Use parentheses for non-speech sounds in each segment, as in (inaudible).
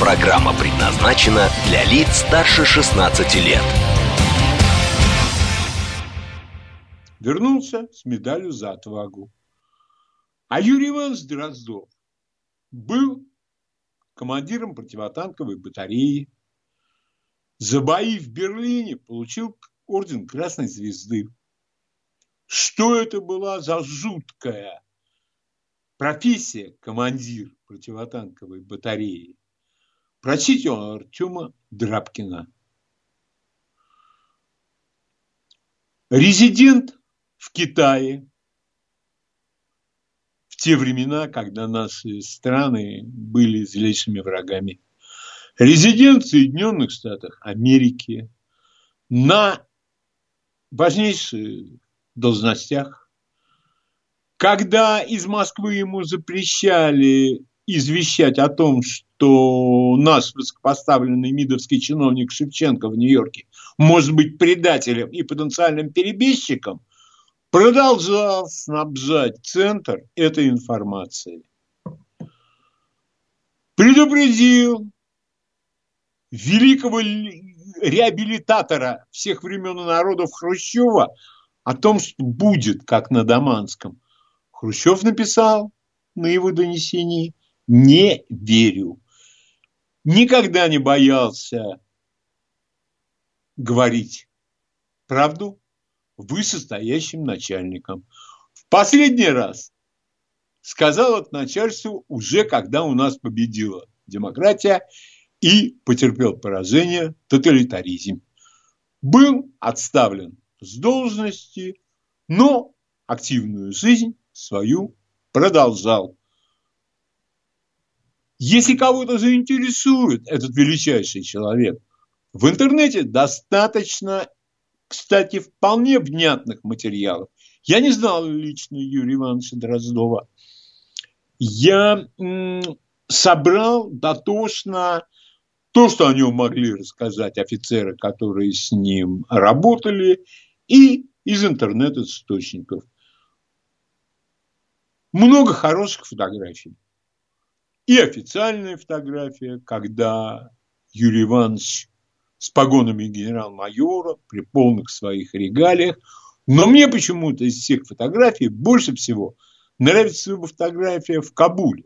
Программа предназначена для лиц старше 16 лет. вернулся с медалью за отвагу. А Юрий Иванович Дроздов был командиром противотанковой батареи. За бои в Берлине получил орден Красной Звезды. Что это была за жуткая профессия командир противотанковой батареи? Прочите у Артема Драбкина. Резидент в Китае в те времена, когда наши страны были злейшими врагами. Резидент в Соединенных Штатах Америки на важнейших должностях. Когда из Москвы ему запрещали извещать о том, что наш высокопоставленный мидовский чиновник Шевченко в Нью-Йорке может быть предателем и потенциальным перебежчиком, продолжал снабжать центр этой информацией. Предупредил великого реабилитатора всех времен и народов Хрущева о том, что будет, как на Даманском. Хрущев написал на его донесении «Не верю». Никогда не боялся говорить правду вышестоящим начальникам. В последний раз сказал это начальству уже когда у нас победила демократия и потерпел поражение тоталитаризм. Был отставлен с должности, но активную жизнь свою продолжал. Если кого-то заинтересует этот величайший человек, в интернете достаточно кстати, вполне внятных материалов. Я не знал лично Юрия Ивановича Дроздова. Я собрал дотошно то, что о нем могли рассказать офицеры, которые с ним работали, и из интернет-источников. Много хороших фотографий. И официальная фотография, когда Юрий Иванович с погонами генерал-майора, при полных своих регалиях. Но мне почему-то из всех фотографий больше всего нравится его фотография в Кабуле.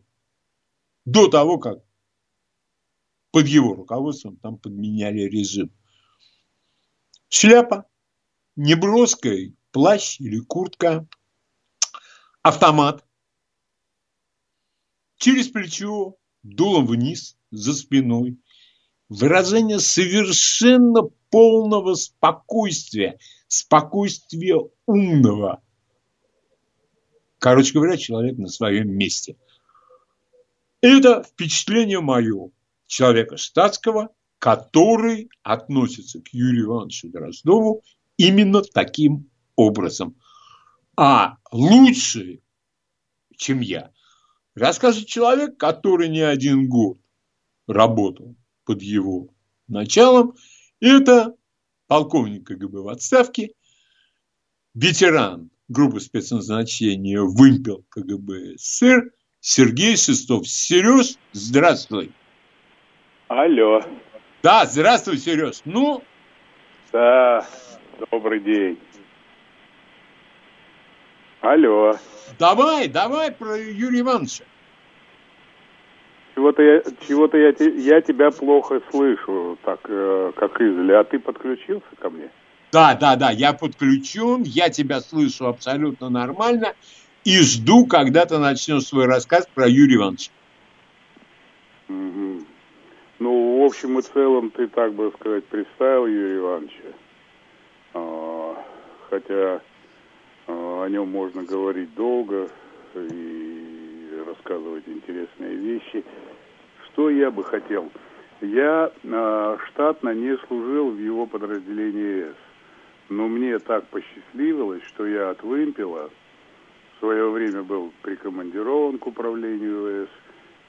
До того, как под его руководством там подменяли режим. Шляпа, неброская, плащ или куртка, автомат, через плечо, дулом вниз, за спиной, выражение совершенно полного спокойствия, спокойствия умного. Короче говоря, человек на своем месте. Это впечатление мое, человека штатского, который относится к Юрию Ивановичу Дроздову именно таким образом. А лучше, чем я, расскажет человек, который не один год работал под его началом. Это полковник КГБ в отставке, ветеран группы спецназначения «Вымпел» КГБ СССР Сергей Шестов. Сереж, здравствуй. Алло. Да, здравствуй, Сереж. Ну? Да, добрый день. Алло. Давай, давай про Юрия Ивановича. Чего-то я, чего-то я, я тебя плохо слышу, так э, как издали. А ты подключился ко мне? Да, да, да, я подключен, я тебя слышу абсолютно нормально и жду, когда ты начнешь свой рассказ про Юрия Ивановича. Угу. Ну, в общем и целом, ты, так бы сказать, представил Юрия Ивановича. А, хотя о нем можно говорить долго и рассказывать интересные вещи. Что я бы хотел? Я э, штатно не служил в его подразделении С. Но мне так посчастливилось, что я от вымпела в свое время был прикомандирован к управлению С.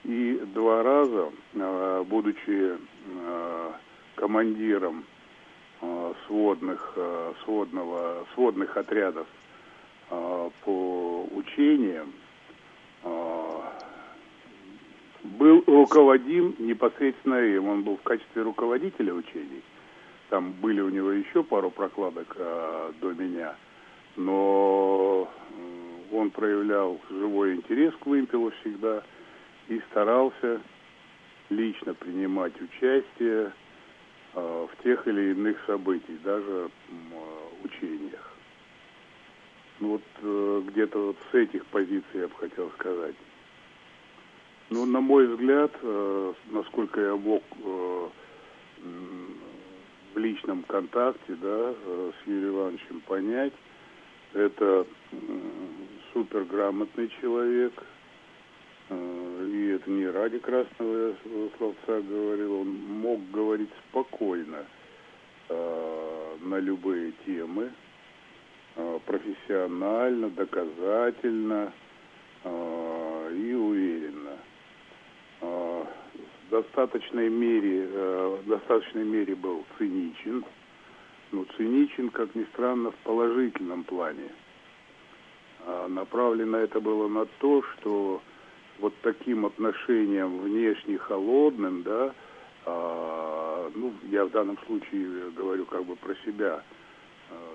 И два раза, э, будучи э, командиром сводных, сводного, сводных отрядов по учениям, э, был руководим непосредственно им. Он был в качестве руководителя учений. Там были у него еще пару прокладок э, до меня. Но он проявлял живой интерес к вымпелу всегда и старался лично принимать участие э, в тех или иных событиях, даже э, учениях. Ну вот э, где-то вот с этих позиций я бы хотел сказать. Ну, на мой взгляд, э, насколько я мог э, в личном контакте да, с Юрием Ивановичем понять, это суперграмотный человек, и это не ради красного словца говорил, он мог говорить спокойно на любые темы, профессионально, доказательно э, и уверенно. Э, в достаточной мере, э, в достаточной мере был циничен, но циничен, как ни странно, в положительном плане. А направлено это было на то, что вот таким отношением внешне холодным, да, а, ну, я в данном случае говорю как бы про себя,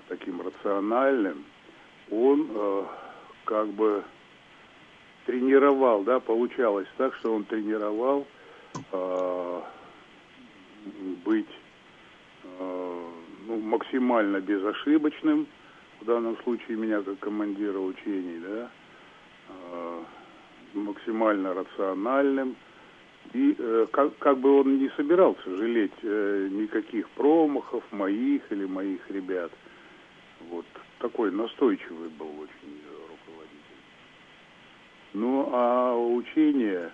таким рациональным, он а, как бы тренировал, да, получалось так, что он тренировал э, быть э, ну, максимально безошибочным, в данном случае меня как командира учений, да, э, максимально рациональным, и э, как, как бы он не собирался жалеть э, никаких промахов моих или моих ребят. Вот такой настойчивый был очень ну, а учение,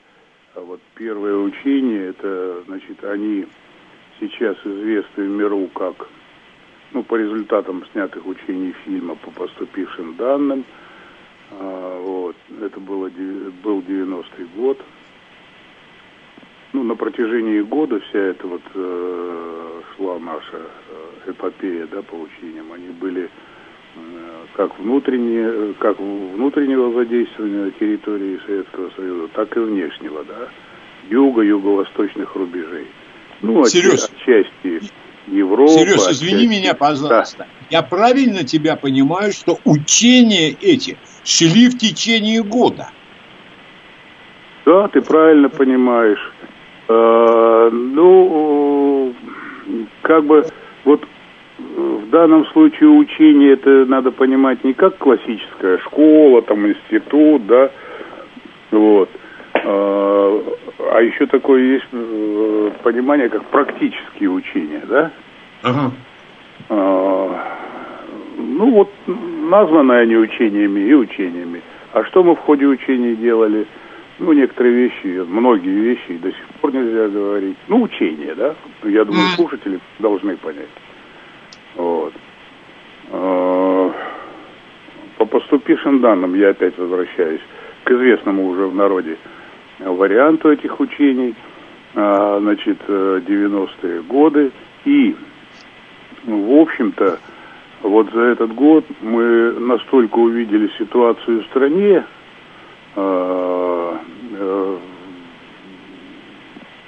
а вот первое учение, это, значит, они сейчас известны в миру как, ну, по результатам снятых учений фильма по поступившим данным, а, вот, это было, был 90-й год. Ну, на протяжении года вся эта вот э, шла наша э, эпопея, да, по учениям. Они были Э, как, внутреннее, как внутреннего задействования на территории Советского Союза, так и внешнего, да, юга, юго-восточных рубежей. Ну, Сереж, отчасти Европы. Сереж, извини отчасти... меня, пожалуйста. Да. Я правильно тебя понимаю, что учения эти шли в течение года? Да, ты правильно понимаешь. Э, ну, как бы, вот в данном случае учение это надо понимать не как классическая школа, там институт, да, вот. А, а еще такое есть э, понимание, как практические учения, да? Ага. Ну вот, названы они учениями и учениями. А что мы в ходе учений делали? Ну, некоторые вещи, многие вещи до сих пор нельзя говорить. Ну, учения, да? Я думаю, слушатели должны понять. Вот. А, по поступившим данным, я опять возвращаюсь к известному уже в народе варианту этих учений, а, значит, 90-е годы. И, в общем-то, вот за этот год мы настолько увидели ситуацию в стране, а, э,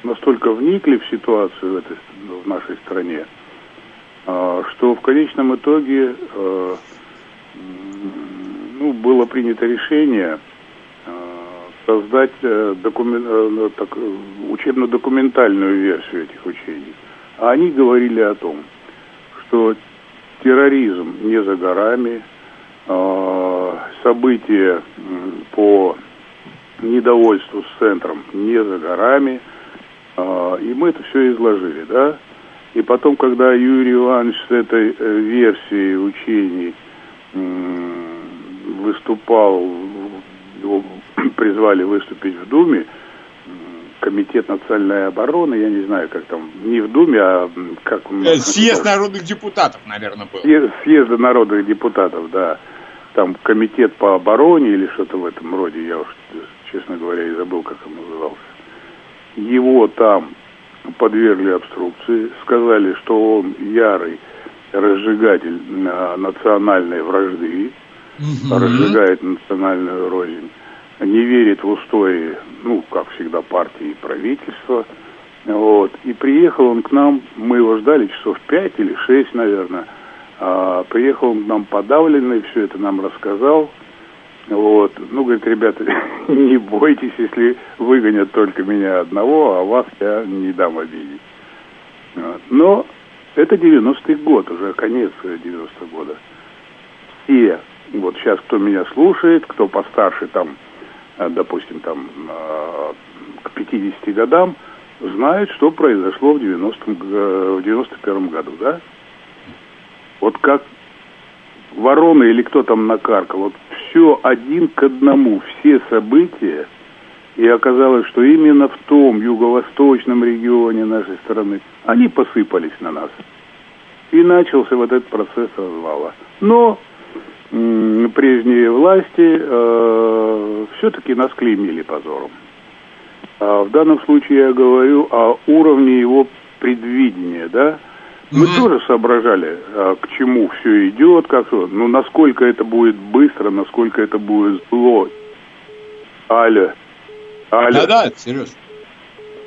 настолько вникли в ситуацию в, этой, в нашей стране, а, что в конечном итоге э, ну, было принято решение э, создать э, докумен... Ну, так, учебно-документальную версию этих учений. А они говорили о том, что терроризм не за горами, события по недовольству с центром не за горами, и мы это все изложили, да. И потом, когда Юрий Иванович с этой э, версией учений выступал, его (clears throat) призвали выступить в Думе, комитет национальной обороны, я не знаю, как там, не в Думе, а как... Э, съезд народных депутатов, наверное, был. Съезд, съезда народных депутатов, да. Там комитет по обороне или что-то в этом роде, я уж, честно говоря, и забыл, как он назывался. Его там подвергли обструкции, сказали, что он ярый разжигатель национальной вражды, угу. разжигает национальную рознь, не верит в устои, ну, как всегда, партии и правительства. Вот. И приехал он к нам, мы его ждали часов пять или шесть, наверное. А, приехал он к нам подавленный, все это нам рассказал. Вот. Ну, говорит, ребята, (laughs) не бойтесь, если выгонят только меня одного, а вас я не дам обидеть. Но это 90-й год, уже конец 90-го года. И вот сейчас, кто меня слушает, кто постарше, там, э, допустим, там, э, к 50 годам, знает, что произошло в 90 в 91 году, да? Вот как ворона или кто там накаркал, вот все один к одному, все события, и оказалось, что именно в том юго-восточном регионе нашей страны они посыпались на нас. И начался вот этот процесс развала. Но прежние власти э- все-таки нас клеймили позором. А в данном случае я говорю о уровне его предвидения, да, мы mm-hmm. тоже соображали, а, к чему все идет, как ну насколько это будет быстро, насколько это будет зло. Аля. Аля. Да, да, серьезно.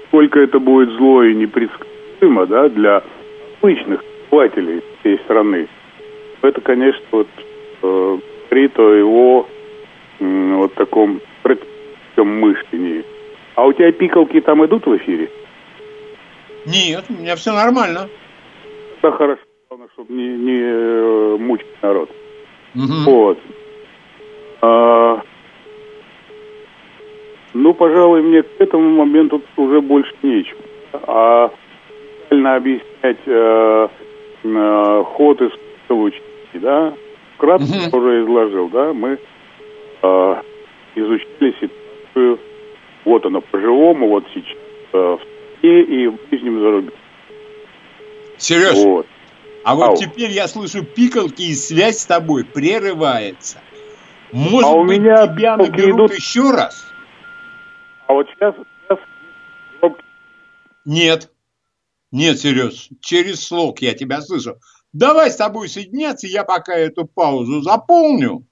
Сколько это будет зло и непредсказуемо, да, для обычных обывателей всей страны. Это, конечно, вот э, говорит о его э, вот таком практическом мышлении. А у тебя пикалки там идут в эфире? Нет, у меня все нормально да хорошо, главное, чтобы не, не э, мучить народ. Угу. Вот. А, ну, пожалуй, мне к этому моменту уже больше нечего. А правильно объяснять э, э, ход из учителей, да? Вкратце угу. уже изложил, да? Мы э, изучили ситуацию, вот она по-живому, вот сейчас э, в и в ближнем зарубежье. Сереж, вот. а вот Ау. теперь я слышу пикалки, и связь с тобой прерывается. Может а у быть, меня тебя наберут идут... еще раз? А вот сейчас, сейчас... Нет. Нет, Сереж, через слог я тебя слышу. Давай с тобой соединяться, я пока эту паузу заполню.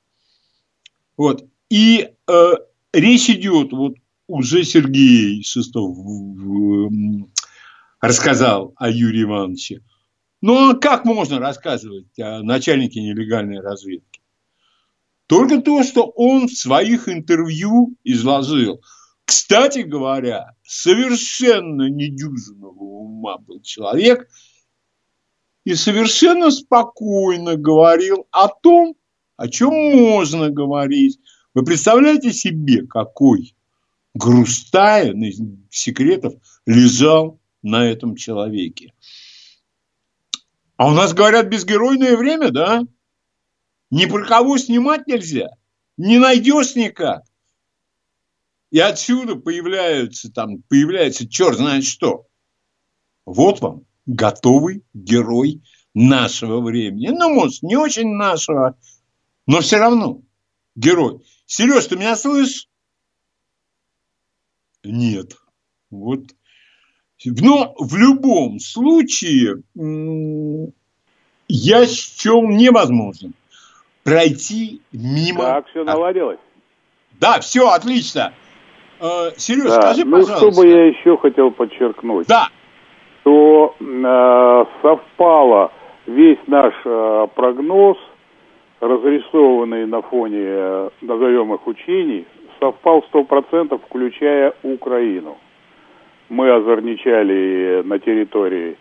Вот. И э, речь идет, вот уже Сергей Шестов рассказал о Юрии Ивановиче. Ну, а как можно рассказывать о начальнике нелегальной разведки? Только то, что он в своих интервью изложил. Кстати говоря, совершенно недюжинного ума был человек и совершенно спокойно говорил о том, о чем можно говорить. Вы представляете себе, какой грустая секретов лежал на этом человеке. А у нас говорят безгеройное время, да? Ни про кого снимать нельзя. Не найдешь никак. И отсюда появляются там, появляется черт знает что. Вот вам готовый герой нашего времени. Ну, может, не очень нашего, но все равно герой. Сереж, ты меня слышишь? Нет. Вот но в любом случае я счел невозможным пройти мимо... Так, все наладилось? Да, все, отлично. Э, Сереж, да. скажи, ну, пожалуйста. Ну, что бы я еще хотел подчеркнуть. Да. То э, совпало весь наш э, прогноз, разрисованный на фоне, э, назовем их, учений, совпал 100%, включая Украину мы озорничали на территории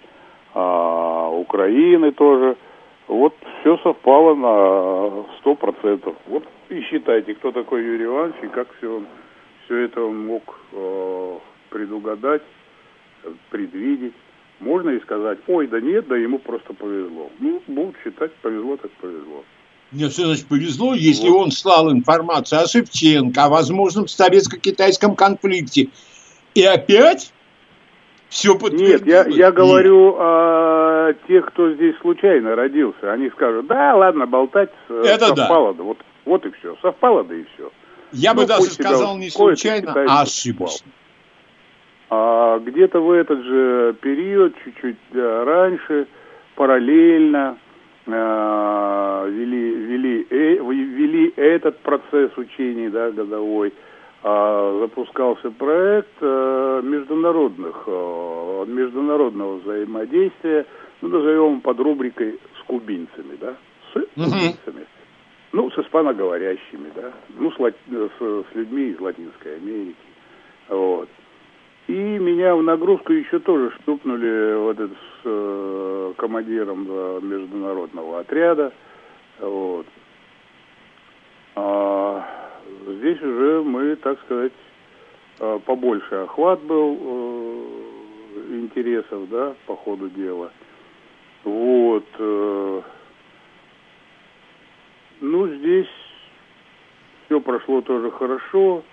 а, Украины тоже. Вот все совпало на сто процентов. Вот и считайте, кто такой Юрий Иванович и как все, все это он мог э, предугадать, предвидеть. Можно и сказать, ой, да нет, да ему просто повезло. Ну, будут считать, повезло так повезло. Мне все значит повезло, если вот. он слал информацию о Шевченко, о возможном советско-китайском конфликте И опять все Нет, я, я говорю о тех, кто здесь случайно родился. Они скажут, да, ладно, болтать Это совпало. Да. Вот, вот и все, совпало, да и все. Я ну, бы даже сказал не случайно, а ошибочно. А где-то в этот же период, чуть-чуть раньше, параллельно э, вели, вели, э, вели этот процесс учений да, годовой, э, запускался проект э, международных, э, международного взаимодействия, ну, назовем под рубрикой с кубинцами, да, с кубинцами. Ну, с испаноговорящими, да, ну, с, с, с людьми из Латинской Америки, вот. И меня в нагрузку еще тоже штупнули вот этот с э, командиром э, международного отряда, вот. А здесь уже мы, так сказать, э, побольше охват был э, интересов, да, по ходу дела. Вот. Э, ну, здесь все прошло тоже хорошо.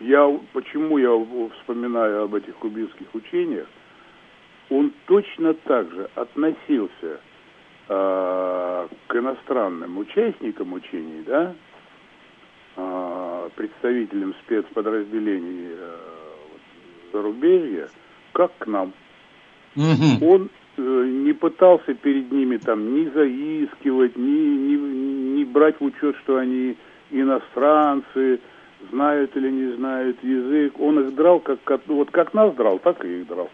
Я, почему я вспоминаю об этих кубинских учениях? Он точно так же относился к иностранным участникам учений, да, э, представителям спецподразделений э, зарубежья, как к нам. Угу. Он Э, не пытался перед ними там ни заискивать, ни, ни, ни брать в учет, что они иностранцы, знают или не знают язык. Он их драл, как, как вот как нас драл, так и их драл.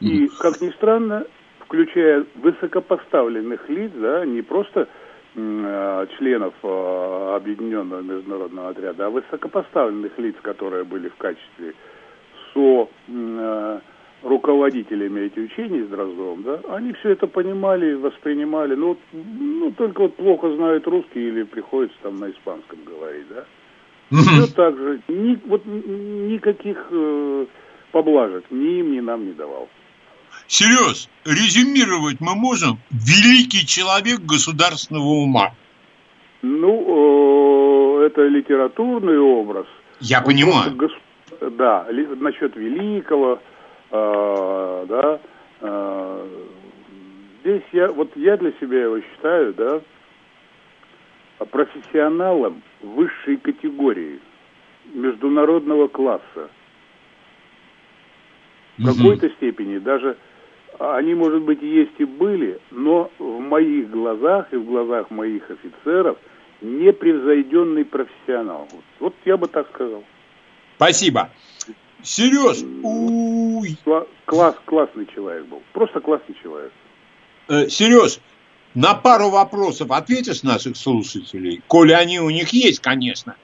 И, как ни странно, включая высокопоставленных лиц, да, не просто э, членов э, Объединенного международного отряда, а высокопоставленных лиц, которые были в качестве со э, руководителями этих учений с Дроздовым, да, они все это понимали, воспринимали, ну, ну только вот плохо знают русский или приходится там на испанском говорить, да. Все так же, ни, вот никаких э, поблажек ни им, ни нам не давал. Серьез, резюмировать мы можем великий человек государственного ума. Ну, э, это литературный образ. Я понимаю. Гос... Да, насчет великого, а, да, а, здесь я, вот я для себя его считаю, да, профессионалом высшей категории, международного класса. В какой-то степени даже они, может быть, есть и были, но в моих глазах и в глазах моих офицеров непревзойденный профессионал. Вот я бы так сказал. Спасибо. Сереж, уй. Класс, классный человек был. Просто классный человек. Э, Сереж, на пару вопросов ответишь наших слушателей, коли они у них есть, конечно.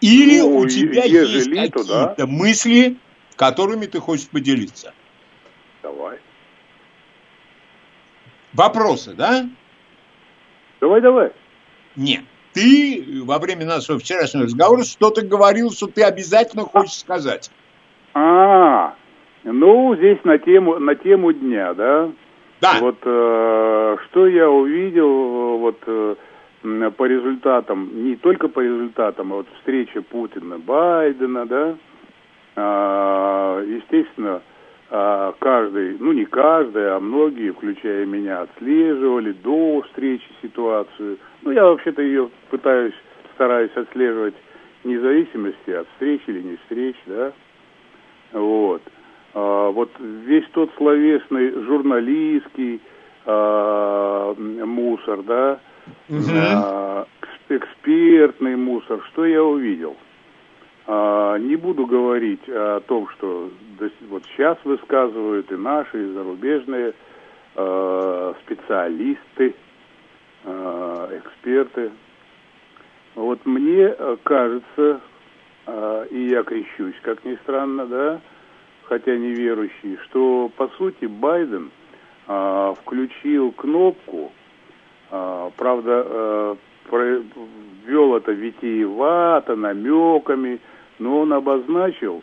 Или ну, у тебя есть какие-то да? мысли, которыми ты хочешь поделиться? Давай. Вопросы, да? Давай, давай. Нет. Ты во время нашего вчерашнего разговора что-то говорил, что ты обязательно хочешь сказать. А, ну, здесь на тему, на тему дня, да? Да. Вот э, что я увидел вот э, по результатам, не только по результатам, а вот встреча Путина, Байдена, да? Э, естественно, э, каждый, ну не каждый, а многие, включая меня, отслеживали до встречи ситуацию. Ну, я вообще-то ее пытаюсь, стараюсь отслеживать вне зависимости от встречи или не встреч, да? Вот. А, вот весь тот словесный журналистский а, мусор, да, угу. а, экспертный мусор, что я увидел? А, не буду говорить о том, что вот сейчас высказывают и наши, и зарубежные а, специалисты, а, эксперты. Вот мне кажется, и я крещусь, как ни странно, да, хотя не верующий, что по сути Байден включил кнопку, правда, ввел это витиевато, намеками, но он обозначил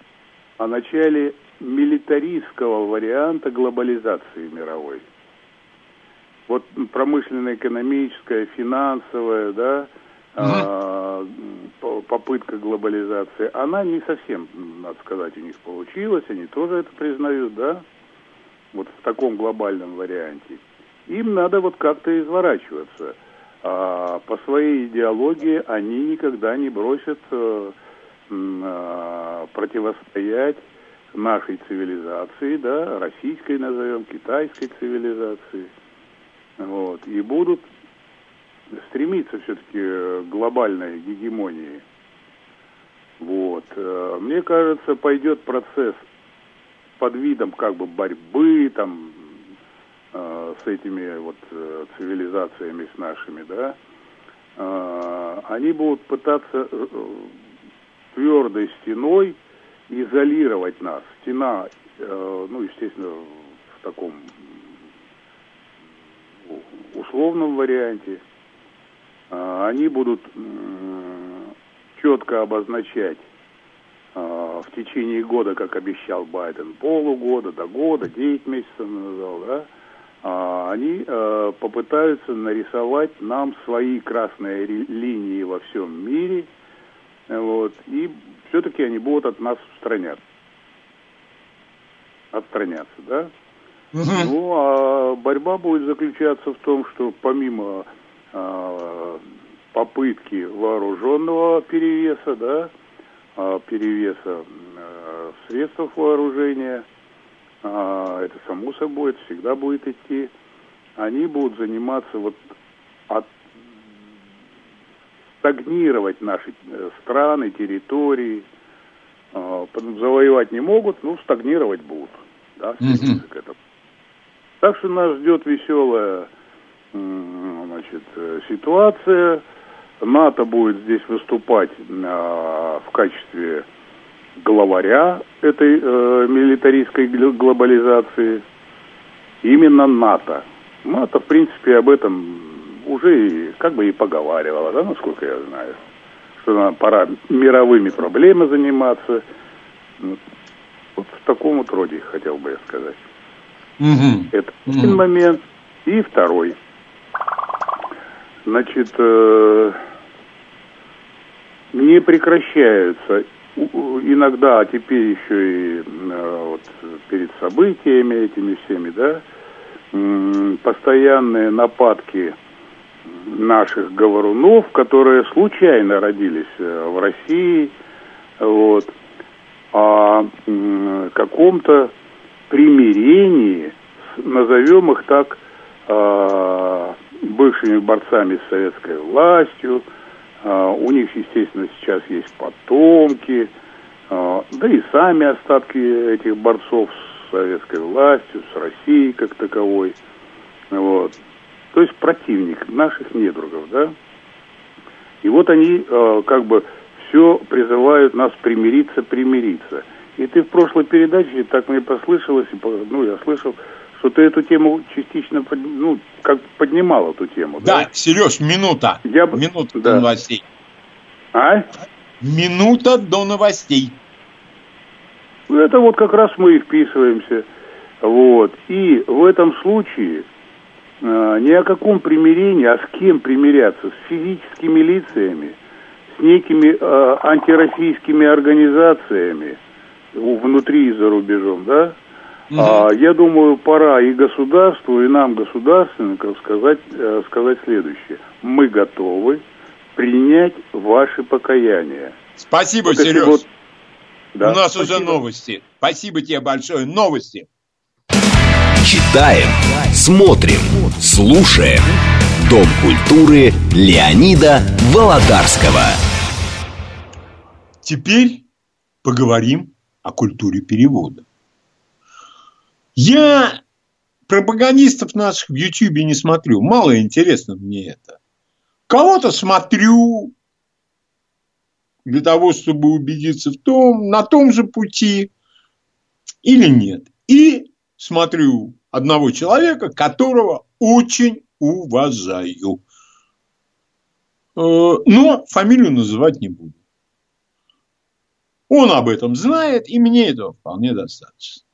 о начале милитаристского варианта глобализации мировой. Вот промышленно-экономическая, финансовая, да, а, попытка глобализации, она не совсем, надо сказать, у них получилась, они тоже это признают, да, вот в таком глобальном варианте. Им надо вот как-то изворачиваться. А по своей идеологии они никогда не бросят э, э, противостоять нашей цивилизации, да, российской назовем, китайской цивилизации. Вот, и будут стремиться все-таки к глобальной гегемонии. Вот. Э, мне кажется, пойдет процесс под видом как бы борьбы там э, с этими вот э, цивилизациями с нашими, да. Э, они будут пытаться твердой стеной изолировать нас. Стена, ну, естественно, в таком условном варианте. Они будут четко обозначать в течение года, как обещал Байден, полугода, до года, 9 месяцев назвал, да, они э, попытаются нарисовать нам свои красные линии во всем мире, вот, и все-таки они будут от нас устраняться. Отстраняться, да? Угу. Ну, а борьба будет заключаться в том, что помимо э, попытки вооруженного перевеса, да, э, перевеса э, средств вооружения, это само собой, это всегда будет идти, они будут заниматься вот от стагнировать наши э, страны, территории. Э, завоевать не могут, ну, стагнировать будут. Да, к этому. Так что нас ждет веселая значит, э, ситуация. НАТО будет здесь выступать в качестве главаря этой э, милитаристской глобализации. Именно НАТО. НАТО, в принципе, об этом уже и, как бы и поговаривала, да, насколько я знаю, что нам пора мировыми проблемами заниматься. Вот, вот в таком вот роде хотел бы я сказать. Угу. Это угу. один момент. И второй. Значит, э, не прекращаются иногда, а теперь еще и э, вот, перед событиями этими всеми, да, постоянные нападки наших говорунов, которые случайно родились э, в России, вот, о каком-то примирении, назовем их так, э, бывшими борцами с советской властью. Э, у них, естественно, сейчас есть потомки, да и сами остатки этих борцов с советской властью, с Россией как таковой. Вот то есть противник наших недругов, да. И вот они э, как бы все призывают нас примириться, примириться. И ты в прошлой передаче, так мне послышалось, ну, я слышал, что ты эту тему частично, ну, как поднимал эту тему. Да, да? Сереж, минута. Я... Минута да. до новостей. А? Минута до новостей. Это вот как раз мы и вписываемся. Вот. И в этом случае а, ни о каком примирении, а с кем примиряться? С физическими лицами, с некими э, антироссийскими организациями внутри и за рубежом, да? Угу. А, я думаю, пора и государству, и нам, государственникам, сказать, э, сказать следующее. Мы готовы принять ваши покаяния. Спасибо, вот Сереж. Вот... Да, У нас спасибо. уже новости. Спасибо тебе большое. Новости. Читаем, смотрим, слушаем. Дом культуры Леонида Володарского. Теперь поговорим о культуре перевода. Я пропагандистов наших в Ютьюбе не смотрю. Мало интересно мне это. Кого-то смотрю для того, чтобы убедиться в том, на том же пути или нет. И смотрю одного человека, которого очень уважаю. Э, но фамилию называть не буду. Он об этом знает, и мне этого вполне достаточно.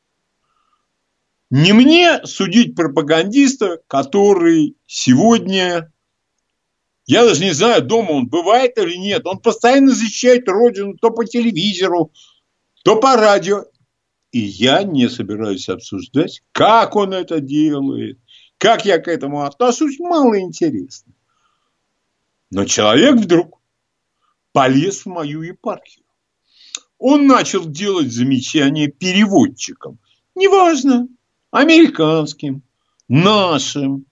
Не мне судить пропагандиста, который сегодня Я даже не знаю, дома он бывает или нет. Он постоянно защищает Родину то по телевизору, то по радио. И я не собираюсь обсуждать, как он это делает, как я к этому отношусь, мало интересно. Но человек вдруг полез в мою епархию. Он начал делать замечания переводчикам. Неважно, американским, нашим.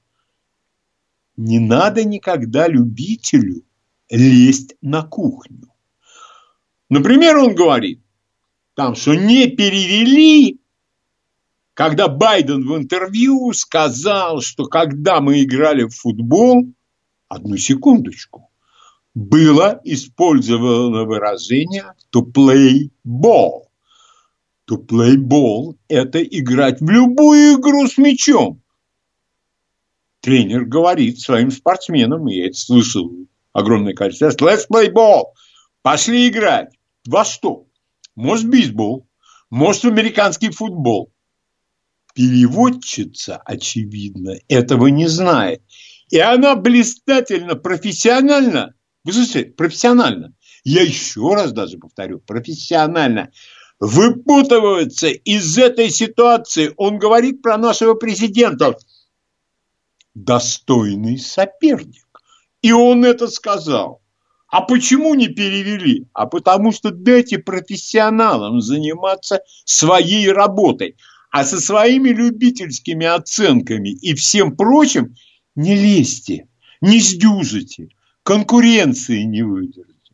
Не надо никогда любителю лезть на кухню. Например, он говорит, там, что не перевели, когда Байден в интервью сказал, что когда мы играли в футбол, одну секундочку, было использовано выражение to play ball. Play ball – это играть в любую игру с мячом. Тренер говорит своим спортсменам, и я это слышал огромное количество let's play ball, пошли играть. Во что? Может, бейсбол, может, американский футбол. Переводчица, очевидно, этого не знает. И она блистательно, профессионально, вы слышите, профессионально, я еще раз даже повторю, профессионально выпутывается из этой ситуации. Он говорит про нашего президента. Достойный соперник. И он это сказал. А почему не перевели? А потому что дайте профессионалам заниматься своей работой. А со своими любительскими оценками и всем прочим не лезьте, не сдюжите, конкуренции не выдержите.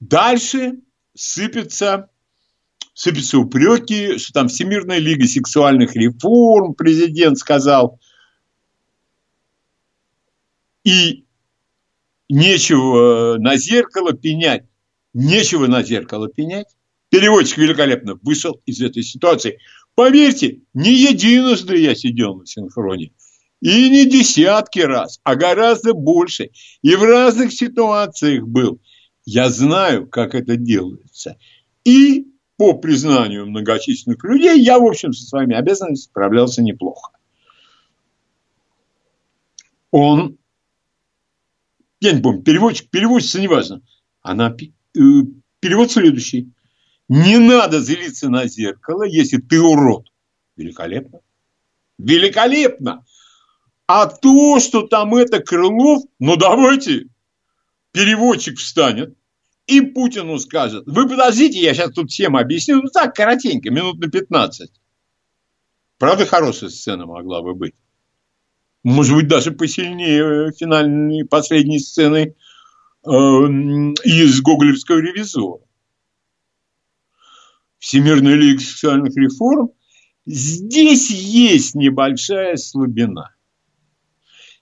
Дальше сыпется сыпятся упреки, что там Всемирная лига сексуальных реформ, президент сказал. И нечего на зеркало пенять. Нечего на зеркало пенять. Переводчик великолепно вышел из этой ситуации. Поверьте, не единожды я сидел на синхроне. И не десятки раз, а гораздо больше. И в разных ситуациях был. Я знаю, как это делается. И по признанию многочисленных людей, я, в общем, со своими обязанностями справлялся неплохо. Он, я не помню, переводчик, переводчица, неважно. Она, э, перевод следующий. Не надо злиться на зеркало, если ты урод. Великолепно. Великолепно. А то, что там это Крылов, ну давайте, переводчик встанет, и Путину скажет, вы подождите, я сейчас тут всем объясню, ну так, коротенько, минут на 15. Правда, хорошая сцена могла бы быть. Может быть, даже посильнее финальной, последней сцены э, из Гоголевского ревизора. Всемирная лига сексуальных реформ. Здесь есть небольшая слабина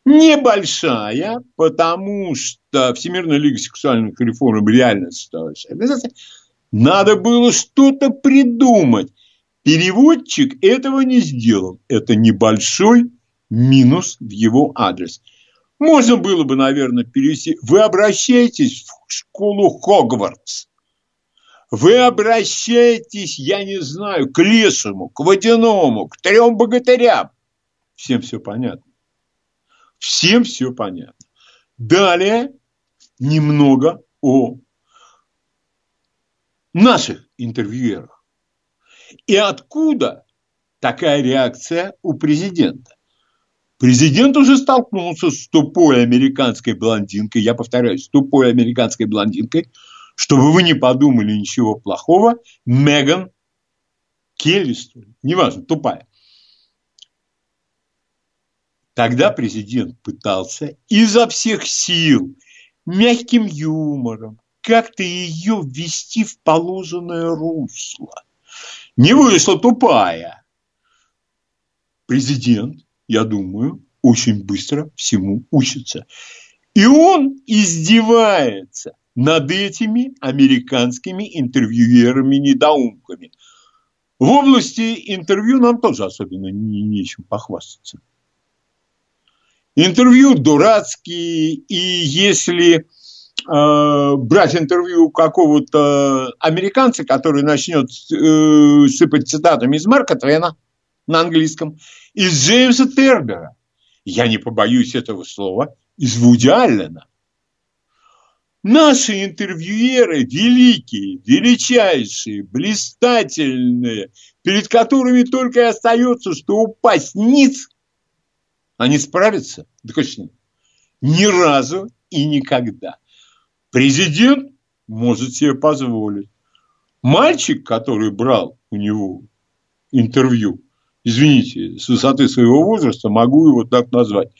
небольшая, потому что Всемирная лига сексуальных реформ реально состоялась организация, надо было что-то придумать. Переводчик этого не сделал. Это небольшой минус в его адрес. Можно было бы, наверное, перевести. Вы обращаетесь в школу Хогвартс. Вы обращаетесь, я не знаю, к лесому, к водяному, к трем богатырям. Всем все понятно. Всем все понятно. Далее немного о наших интервьюерах. И откуда такая реакция у президента? Президент уже столкнулся с тупой американской блондинкой, я повторяюсь, с тупой американской блондинкой, чтобы вы не подумали ничего плохого, Меган Келли, что ли, неважно, тупая. Тогда президент пытался изо всех сил, мягким юмором, как-то ее ввести в положенное русло. Не вышла тупая. Президент, я думаю, очень быстро всему учится. И он издевается над этими американскими интервьюерами-недоумками. В области интервью нам тоже особенно не, нечем похвастаться. Интервью дурацкие, и если э, брать интервью какого-то американца, который начнет э, сыпать цитатами из Марка Твена на английском, из Джеймса Тербера, я не побоюсь этого слова, из Вуди Аллена. Наши интервьюеры великие, величайшие, блистательные, перед которыми только и остается, что упасть ниц, они справятся? Конечно, ни разу и никогда. Президент может себе позволить. Мальчик, который брал у него интервью, извините, с высоты своего возраста могу его так назвать,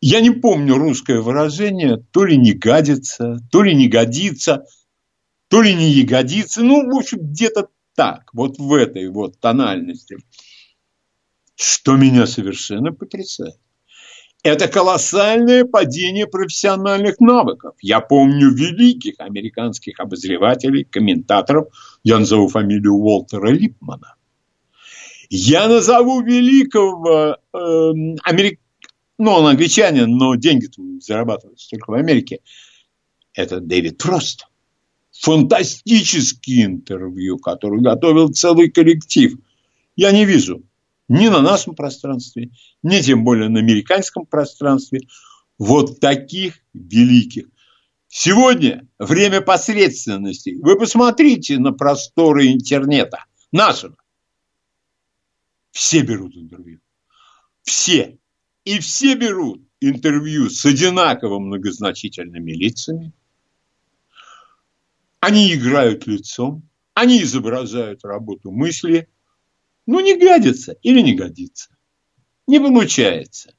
я не помню русское выражение, то ли не гадится, то ли не годится, то ли не ягодится. Ну, в общем, где-то так, вот в этой вот тональности. Что меня совершенно потрясает. Это колоссальное падение профессиональных навыков. Я помню великих американских обозревателей, комментаторов. Я назову фамилию Уолтера Липмана. Я назову великого э, америк ну, он англичанин, но деньги зарабатывает только в Америке. Это Дэвид Фрост. Фантастический интервью, который готовил целый коллектив. Я не вижу ни на нашем пространстве, ни тем более на американском пространстве вот таких великих. Сегодня время посредственности. Вы посмотрите на просторы интернета нашего. Все берут интервью. Все. И все берут интервью с одинаково многозначительными лицами. Они играют лицом, они изображают работу мысли. Ну, не гадится или не годится. Не получается.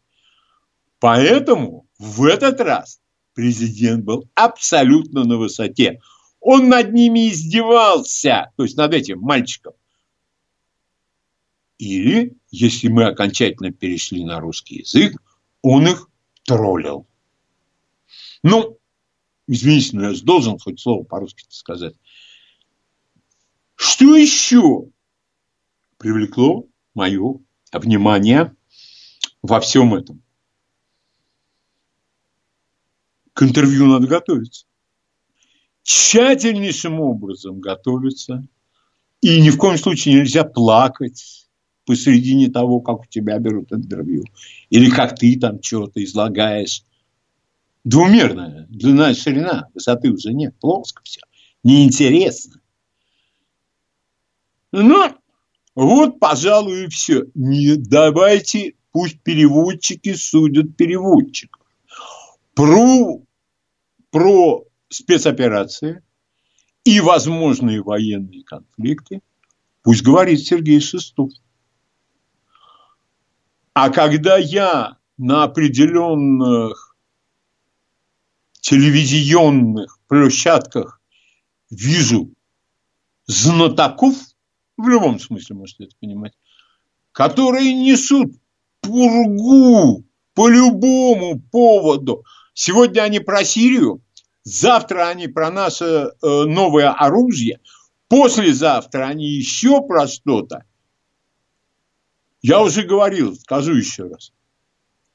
Поэтому в этот раз президент был абсолютно на высоте. Он над ними издевался, то есть над этим мальчиком. Или, если мы окончательно перешли на русский язык, он их троллил. Ну, извините, но я должен хоть слово по-русски сказать. Что еще привлекло мое внимание во всем этом? К интервью надо готовиться. Тщательнейшим образом готовиться. И ни в коем случае нельзя плакать посередине того, как у тебя берут интервью. Или как ты там что-то излагаешь. Двумерная длина и ширина, высоты уже нет, плоско все. Неинтересно. Ну, вот, пожалуй, и все. Не давайте, пусть переводчики судят переводчиков. Про, про спецоперации и возможные военные конфликты пусть говорит Сергей Шестов. А когда я на определенных телевизионных площадках вижу знатоков, в любом смысле можете это понимать, которые несут пургу по любому поводу. Сегодня они про Сирию, завтра они про наше э, новое оружие, послезавтра они еще про что-то – я уже говорил, скажу еще раз.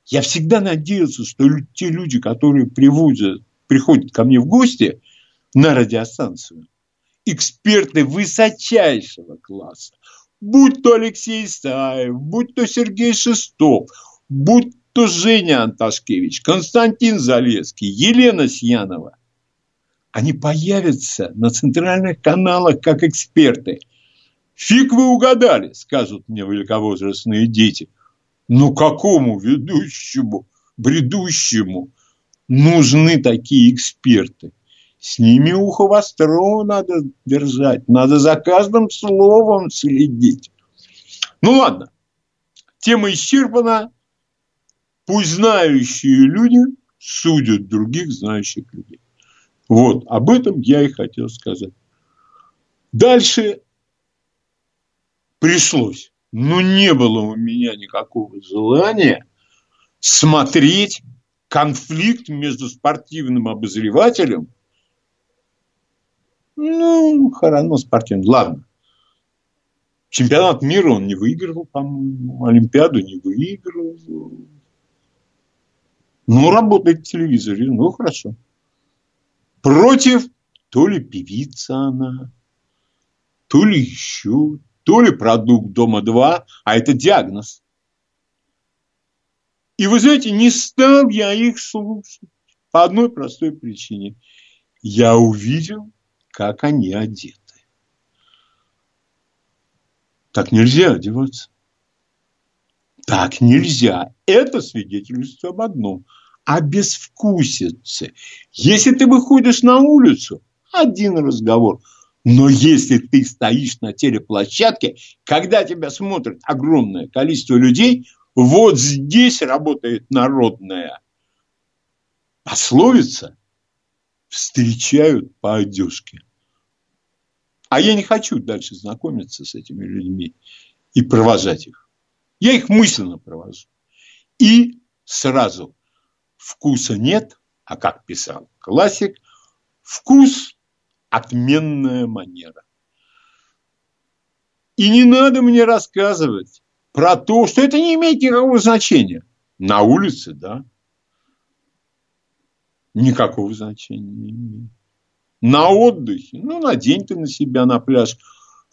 Я всегда надеялся, что те люди, которые приводят, приходят ко мне в гости на радиостанцию, эксперты высочайшего класса, будь то Алексей Исаев, будь то Сергей Шестов, будь то Женя Анташкевич, Константин Залеский, Елена Сьянова, они появятся на центральных каналах как эксперты – Фиг вы угадали, скажут мне великовозрастные дети. Ну какому ведущему, бредущему нужны такие эксперты? С ними ухо востро надо держать, надо за каждым словом следить. Ну ладно, тема исчерпана. Пусть знающие люди судят других знающих людей. Вот, об этом я и хотел сказать. Дальше пришлось. Но не было у меня никакого желания смотреть конфликт между спортивным обозревателем, ну, хорошо, спортивным, ладно. Чемпионат мира он не выиграл, по-моему, Олимпиаду не выиграл. Ну, работает в телевизоре, ну, хорошо. Против то ли певица она, то ли еще, то ли продукт Дома-2, а это диагноз. И вы знаете, не стал я их слушать. По одной простой причине. Я увидел, как они одеты. Так нельзя одеваться. Так нельзя. Это свидетельствует об одном. О безвкусице. Если ты выходишь на улицу, один разговор. Но если ты стоишь на телеплощадке, когда тебя смотрит огромное количество людей, вот здесь работает народная пословица «встречают по одежке». А я не хочу дальше знакомиться с этими людьми и провожать их. Я их мысленно провожу. И сразу вкуса нет, а как писал классик, вкус – отменная манера. И не надо мне рассказывать про то, что это не имеет никакого значения. На улице, да. Никакого значения не имеет. На отдыхе, ну, надень ты на себя на пляж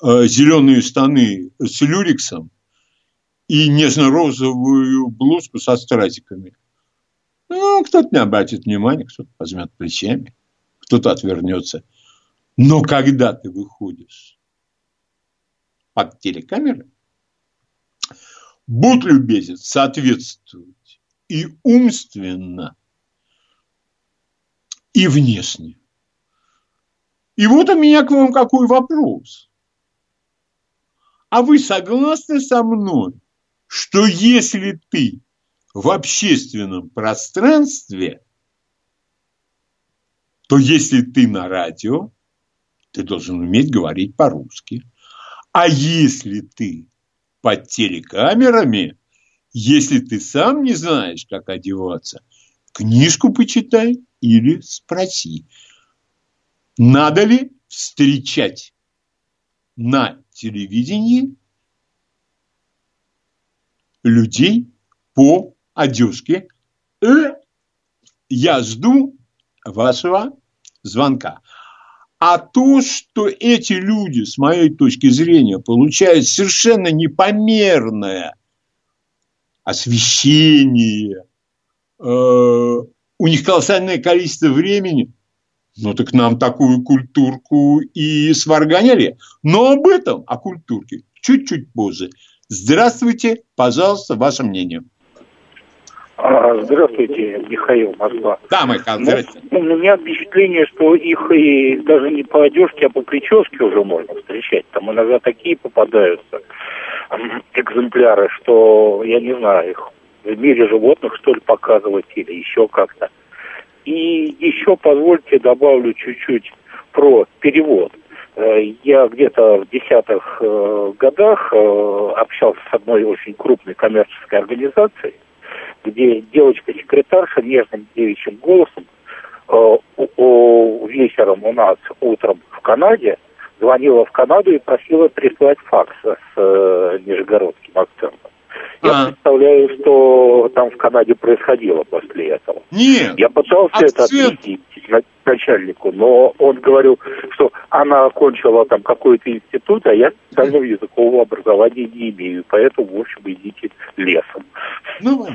э, зеленые штаны с люриксом и нежно-розовую блузку со стразиками. Ну, кто-то не обратит внимания, кто-то возьмет плечами, кто-то отвернется. Но когда ты выходишь под телекамерой, будь любезен соответствовать и умственно, и внешне. И вот у меня к вам какой вопрос. А вы согласны со мной, что если ты в общественном пространстве, то если ты на радио, ты должен уметь говорить по-русски. А если ты под телекамерами, если ты сам не знаешь, как одеваться, книжку почитай или спроси, надо ли встречать на телевидении людей по одежке. И я жду вашего звонка. А то, что эти люди, с моей точки зрения, получают совершенно непомерное освещение, э, у них колоссальное количество времени, ну так нам такую культурку и сварганили. Но об этом, о культурке, чуть-чуть позже. Здравствуйте, пожалуйста, ваше мнение. А, здравствуйте, Михаил Москва. Да, Михаил, здравствуйте. Ну, у меня впечатление, что их и даже не по одежке, а по прическе уже можно встречать. Там иногда такие попадаются экземпляры, что я не знаю, их в мире животных, что ли, показывать или еще как-то. И еще позвольте добавлю чуть-чуть про перевод. Э, я где-то в десятых э, годах э, общался с одной очень крупной коммерческой организацией, где девочка-секретарша нежным девичьим голосом вечером у нас, утром в Канаде, звонила в Канаду и просила прислать факс с нижегородским акцентом. Я а. представляю, что там в Канаде происходило после этого. Нет. Я пытался акцент. это объяснить начальнику, но он говорил, что она окончила там какой-то институт, а я специального языкового образования не имею, поэтому, в общем, идите лесом. Ну,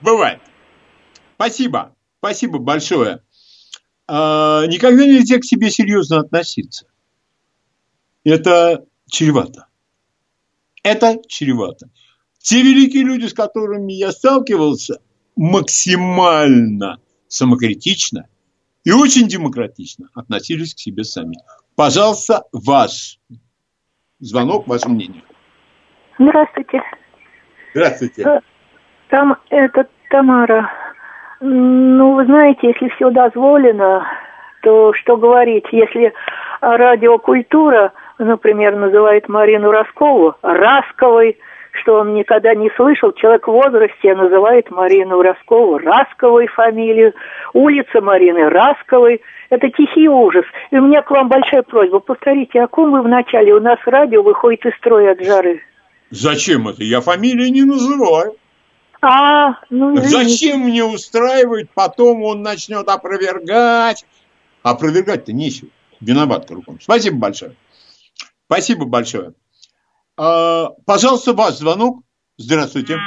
бывает. Спасибо. Спасибо большое. А, никогда нельзя к себе серьезно относиться. Это чревато. Это чревато. Те великие люди, с которыми я сталкивался, максимально самокритично и очень демократично относились к себе сами. Пожалуйста, ваш звонок, ваше мнение. Здравствуйте. Здравствуйте. Э, там это Тамара. Ну, вы знаете, если все дозволено, то что говорить, если радиокультура, например, называет Марину Роскову Расковой, что он никогда не слышал. Человек в возрасте называет Марину Роскову Расковой фамилию, улица Марины Расковой. Это тихий ужас. И у меня к вам большая просьба. Повторите, о ком вы вначале? У нас радио выходит из строя от жары. Зачем это? Я фамилии не называю. А, ну извините. Зачем мне устраивать? Потом он начнет опровергать. Опровергать-то нечего. Виноват кругом. Спасибо большое. Спасибо большое. А, пожалуйста, ваш звонок. Здравствуйте.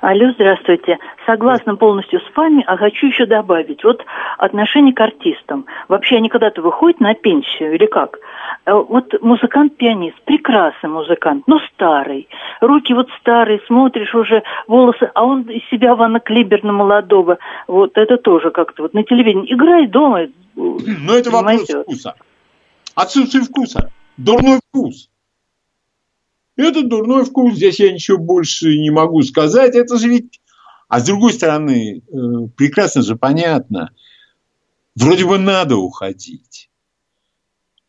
Алло, здравствуйте. Согласна полностью с вами, а хочу еще добавить. Вот отношение к артистам. Вообще они когда-то выходят на пенсию или как? Э, вот музыкант-пианист, прекрасный музыкант, но старый. Руки вот старые, смотришь уже, волосы, а он из себя Ванна Клиберна молодого. Вот это тоже как-то вот на телевидении. Играй дома. Но это вопрос вкуса. Отсутствие вкуса. Дурной вкус. Это дурной вкус, здесь я ничего больше не могу сказать. Это же ведь... А с другой стороны, э, прекрасно же понятно, вроде бы надо уходить.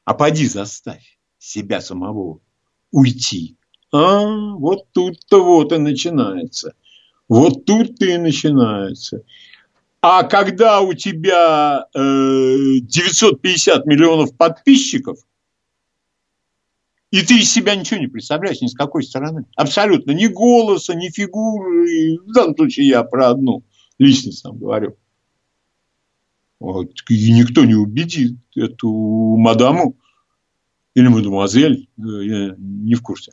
А поди заставь себя самого уйти. А, вот тут-то вот и начинается. Вот тут-то и начинается. А когда у тебя э, 950 миллионов подписчиков – и ты из себя ничего не представляешь ни с какой стороны. Абсолютно. Ни голоса, ни фигуры. В данном случае я про одну личность там говорю. Вот. И никто не убедит эту мадаму или мадемуазель, э, я не в курсе,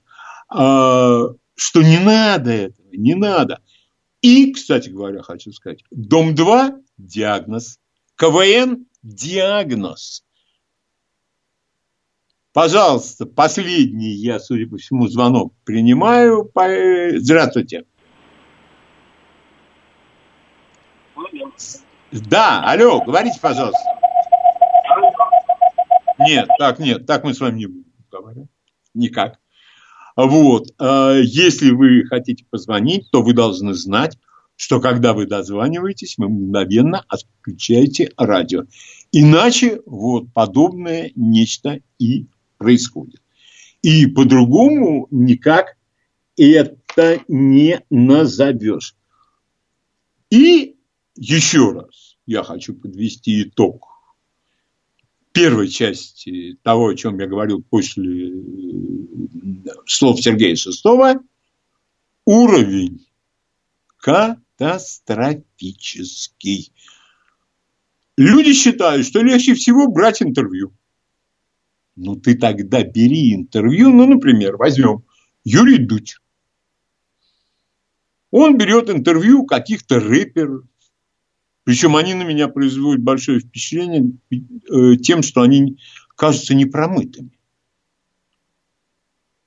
а, что не надо этого, не надо. И, кстати говоря, хочу сказать, Дом-2 – диагноз, КВН – диагноз. Пожалуйста, последний я, судя по всему, звонок принимаю. Здравствуйте. Да, алло, говорите, пожалуйста. Нет, так нет, так мы с вами не будем говорить. Никак. Вот, э, если вы хотите позвонить, то вы должны знать, что когда вы дозваниваетесь, вы мгновенно отключаете радио. Иначе вот подобное нечто и происходит. И по-другому никак это не назовешь. И еще раз я хочу подвести итог первой части того, о чем я говорил после э, слов Сергея Шестого. Уровень катастрофический. Люди считают, что легче всего брать интервью. Ну, ты тогда бери интервью, ну, например, возьмем Юрий Дудь. Он берет интервью каких-то рэперов, причем они на меня производят большое впечатление э, тем, что они кажутся непромытыми.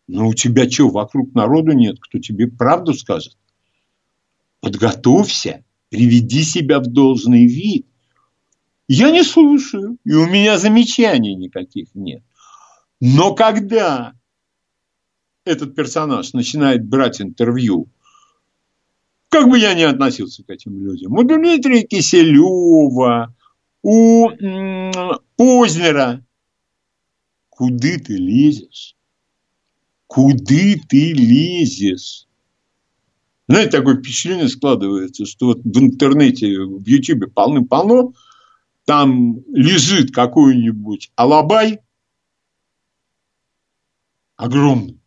Но у тебя что, вокруг народу нет, кто тебе правду скажет? Подготовься, приведи себя в должный вид. Я не слушаю, и у меня замечаний никаких нет. Но когда этот персонаж начинает брать интервью, как бы я ни относился к этим людям, у Дмитрия Киселева, у Познера, куда ты лезешь? Куда ты лезешь? Знаете, такое впечатление складывается, что вот в интернете, в Ютубе полным-полно, там лежит какой-нибудь алабай – огромный.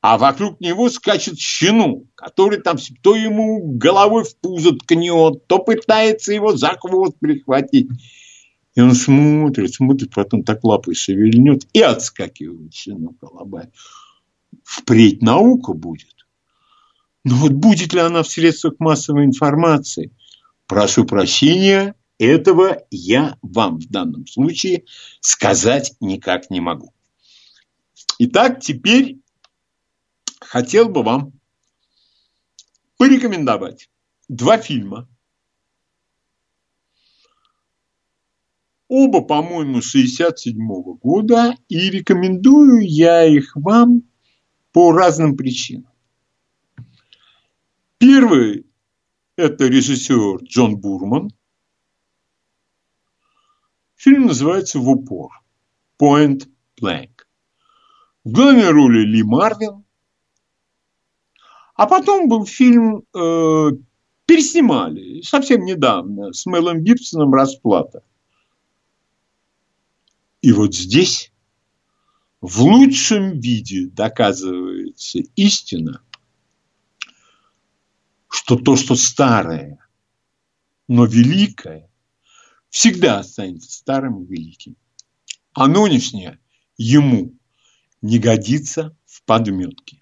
А вокруг него скачет щену, который там то ему головой в пузо ткнет, то пытается его за хвост прихватить. И он смотрит, смотрит, потом так лапой шевельнет и отскакивает щену колобай. Впредь наука будет. Но вот будет ли она в средствах массовой информации? Прошу прощения, этого я вам в данном случае сказать никак не могу. Итак, теперь хотел бы вам порекомендовать два фильма. Оба, по-моему, 67 -го года, и рекомендую я их вам по разным причинам. Первый – это режиссер Джон Бурман. Фильм называется «В упор» – «Point Blank». В главной роли Ли Марвин. А потом был фильм, э, переснимали совсем недавно с Мелом Гибсоном «Расплата». И вот здесь в лучшем виде доказывается истина, что то, что старое, но великое, всегда останется старым и великим. А нынешнее ему не годится в подметке.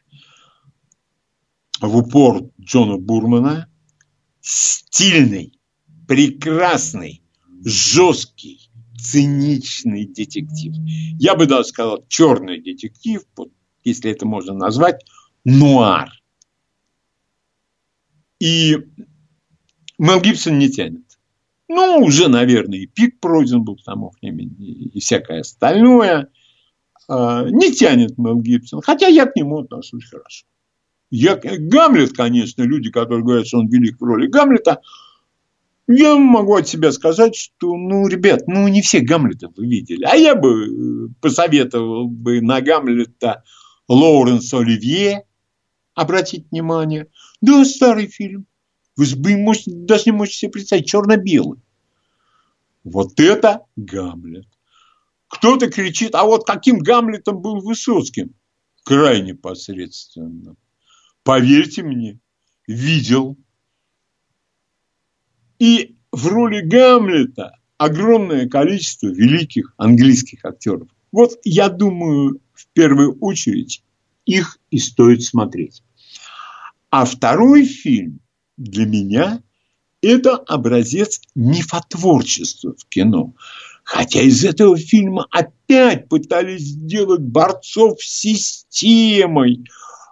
в упор Джона Бурмана. Стильный, прекрасный, жесткий, циничный детектив. Я бы даже сказал, черный детектив, если это можно назвать, нуар. И Мел Гибсон не тянет. Ну, уже, наверное, и пик пройден был к тому времени, и всякое остальное. А, не тянет Мел Гибсон, хотя я к нему отношусь хорошо. Я, Гамлет, конечно, люди, которые говорят, что он велик в роли Гамлета, я могу от себя сказать, что, ну, ребят, ну, не все Гамлета вы видели. А я бы э, посоветовал бы на Гамлета Лоуренс Оливье обратить внимание. Да, старый фильм. Вы можете, даже не можете себе представить, черно-белый. Вот это Гамлет. Кто-то кричит, а вот каким Гамлетом был Высоцким? Крайне посредственно. Поверьте мне, видел. И в роли Гамлета огромное количество великих английских актеров. Вот я думаю, в первую очередь их и стоит смотреть. А второй фильм для меня это образец мифотворчества в кино. Хотя из этого фильма опять пытались сделать борцов с системой,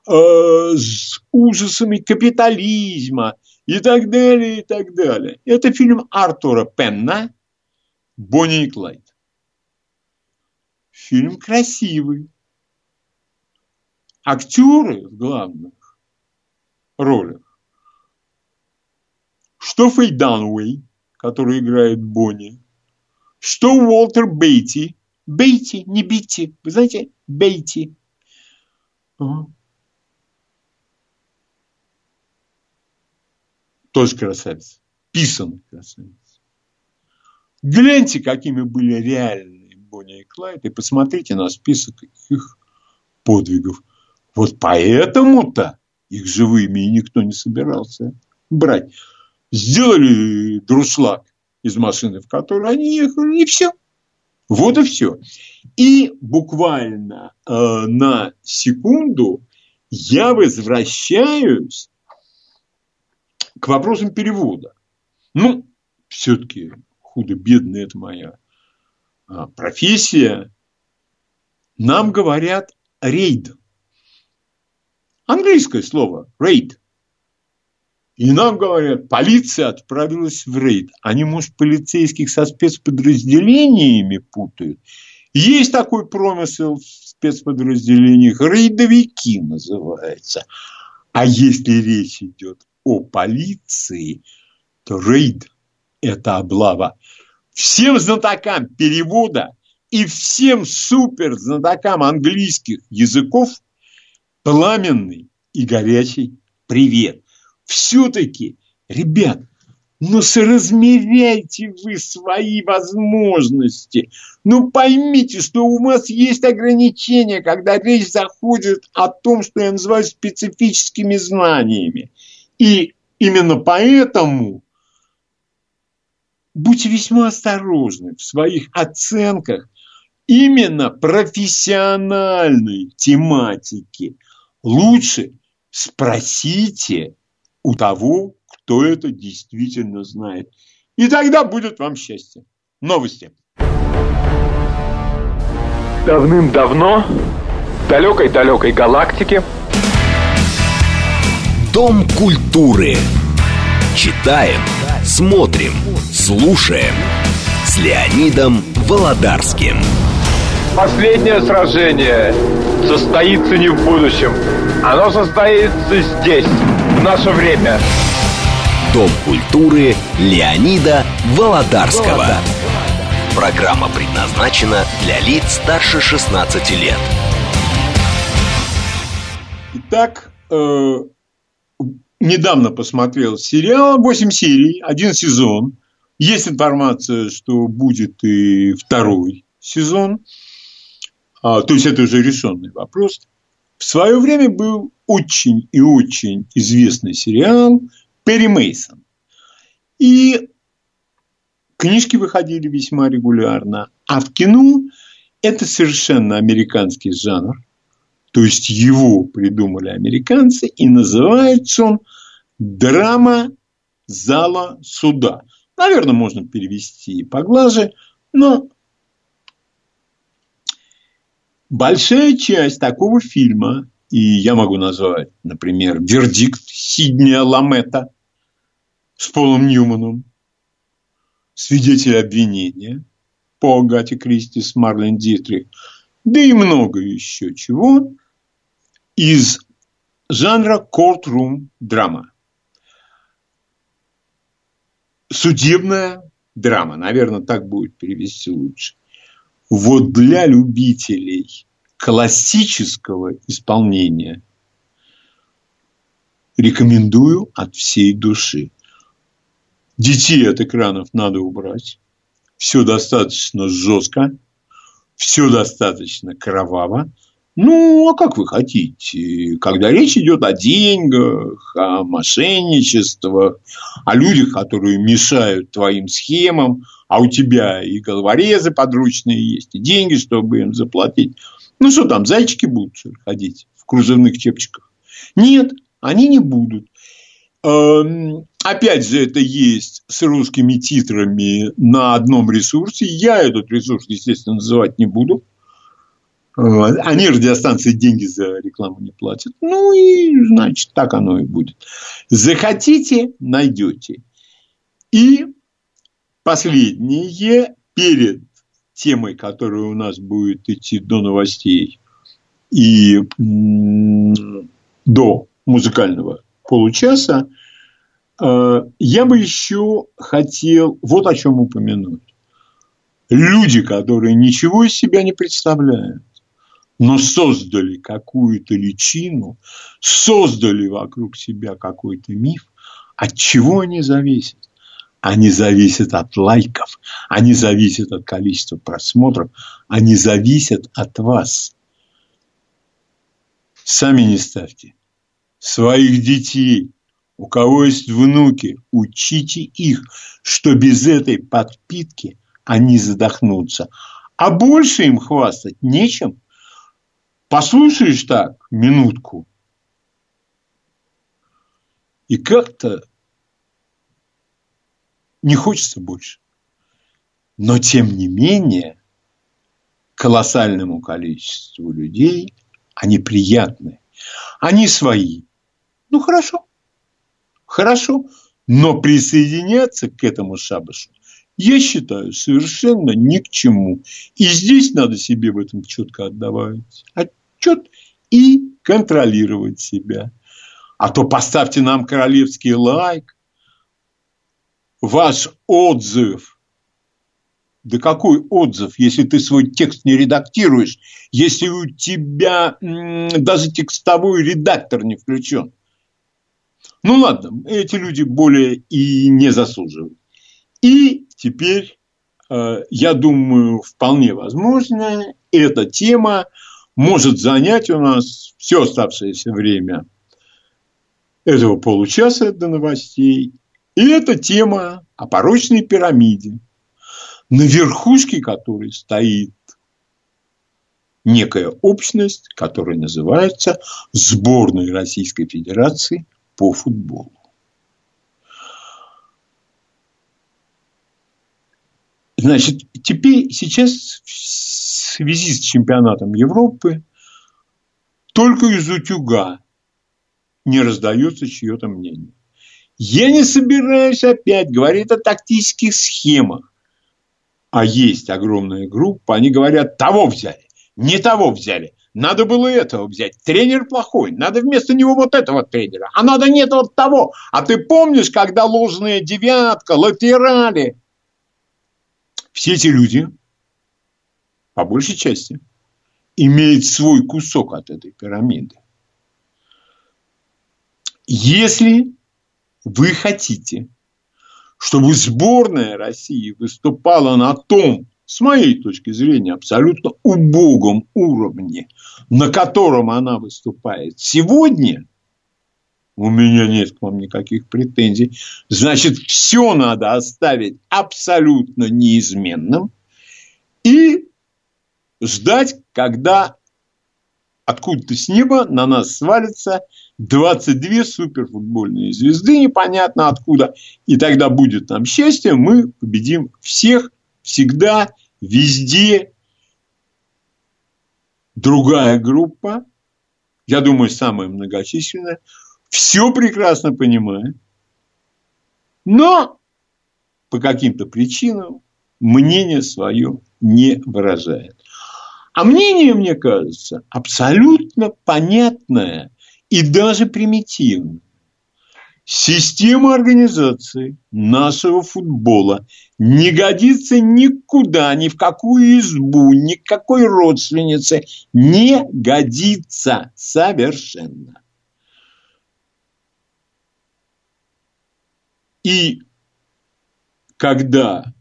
э, с ужасами капитализма и так далее, и так далее. Это фильм Артура Пенна «Бонни и Клайд». Фильм красивый. Актеры в главных ролях Фэй Дануэй, который играет Бонни, что Уолтер Бейти, Бейти, не Бити, вы знаете, Бейти. Ага. Тоже красавец, писанный красавец. Гляньте, какими были реальные Бонни и Клайд, и посмотрите на список их подвигов. Вот поэтому-то их живыми и никто не собирался брать сделали друшлаг из машины, в которой они ехали, и все. Вот и все. И буквально э, на секунду я возвращаюсь к вопросам перевода. Ну, все-таки худо-бедно это моя а, профессия. Нам говорят рейд. Английское слово рейд. И нам говорят, полиция отправилась в рейд. Они, может, полицейских со спецподразделениями путают. Есть такой промысел в спецподразделениях, рейдовики называется. А если речь идет о полиции, то рейд – это облава. Всем знатокам перевода и всем супер знатокам английских языков пламенный и горячий привет все-таки, ребят, ну соразмеряйте вы свои возможности. Ну поймите, что у вас есть ограничения, когда речь заходит о том, что я называю специфическими знаниями. И именно поэтому будьте весьма осторожны в своих оценках именно профессиональной тематики. Лучше спросите у того, кто это действительно знает. И тогда будет вам счастье. Новости. Давным-давно, в далекой-далекой галактике, Дом культуры. Читаем, смотрим, слушаем. С Леонидом Володарским. Последнее сражение состоится не в будущем. Оно состоится здесь, в наше время. Дом культуры Леонида Володарского. Программа предназначена для лиц старше 16 лет. Итак, э, недавно посмотрел сериал 8 серий, один сезон. Есть информация, что будет и второй сезон. А, то есть это уже решенный вопрос. В свое время был очень и очень известный сериал Перри Мейсон. И книжки выходили весьма регулярно. А в кино это совершенно американский жанр. То есть его придумали американцы, и называется он «Драма зала суда». Наверное, можно перевести и поглаже, но большая часть такого фильма, и я могу назвать, например, «Вердикт» Сиднея Ламета с Полом Ньюманом, «Свидетель обвинения» по Агате Кристи с Марлен Дитрих, да и много еще чего из жанра courtroom драма. Судебная драма, наверное, так будет перевести лучше. Вот для любителей классического исполнения рекомендую от всей души. Детей от экранов надо убрать. Все достаточно жестко, все достаточно кроваво. Ну, а как вы хотите? Когда речь идет о деньгах, о мошенничествах, о людях, которые мешают твоим схемам, а у тебя и головорезы подручные есть, и деньги, чтобы им заплатить. Ну, что там, зайчики будут ходить в кружевных чепчиках? Нет, они не будут. Эм, опять же, это есть с русскими титрами на одном ресурсе. Я этот ресурс, естественно, называть не буду. Э, они радиостанции деньги за рекламу не платят. Ну и, значит, так оно и будет. Захотите, найдете. И последнее перед темой, которая у нас будет идти до новостей и до музыкального получаса, э, я бы еще хотел вот о чем упомянуть. Люди, которые ничего из себя не представляют, но создали какую-то личину, создали вокруг себя какой-то миф, от чего они зависят? Они зависят от лайков, они зависят от количества просмотров, они зависят от вас. Сами не ставьте. Своих детей, у кого есть внуки, учите их, что без этой подпитки они задохнутся. А больше им хвастать нечем. Послушаешь так минутку, и как-то не хочется больше. Но тем не менее, колоссальному количеству людей они приятны. Они свои. Ну, хорошо. Хорошо. Но присоединяться к этому шабашу я считаю совершенно ни к чему. И здесь надо себе в этом четко отдавать отчет и контролировать себя. А то поставьте нам королевский лайк, ваш отзыв. Да какой отзыв, если ты свой текст не редактируешь, если у тебя даже текстовой редактор не включен? Ну ладно, эти люди более и не заслуживают. И теперь, э, я думаю, вполне возможно, эта тема может занять у нас все оставшееся время этого получаса до новостей и это тема о порочной пирамиде, на верхушке которой стоит некая общность, которая называется Сборной Российской Федерации по футболу. Значит, теперь сейчас в связи с чемпионатом Европы только из утюга не раздается чье-то мнение. Я не собираюсь опять говорить о тактических схемах. А есть огромная группа, они говорят, того взяли, не того взяли. Надо было этого взять. Тренер плохой. Надо вместо него вот этого тренера. А надо нет вот того. А ты помнишь, когда ложная девятка, латерали? Все эти люди, по большей части, имеют свой кусок от этой пирамиды. Если вы хотите, чтобы сборная России выступала на том, с моей точки зрения, абсолютно убогом уровне, на котором она выступает сегодня, у меня нет к вам никаких претензий, значит, все надо оставить абсолютно неизменным и ждать, когда откуда-то с неба на нас свалится 22 суперфутбольные звезды, непонятно откуда. И тогда будет нам счастье, мы победим всех, всегда, везде. Другая группа, я думаю, самая многочисленная, все прекрасно понимает, но по каким-то причинам мнение свое не выражает. А мнение, мне кажется, абсолютно понятное и даже примитивное. Система организации нашего футбола не годится никуда, ни в какую избу, ни к какой родственнице. Не годится совершенно. И когда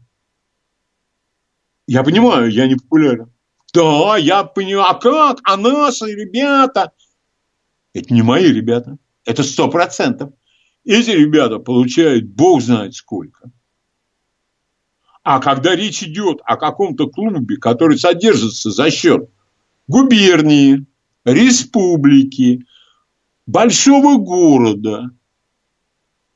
я понимаю, я не популярен. Да, я понимаю, а как? А наши ребята? Это не мои ребята. Это сто процентов. Эти ребята получают бог знает сколько. А когда речь идет о каком-то клубе, который содержится за счет губернии, республики, большого города,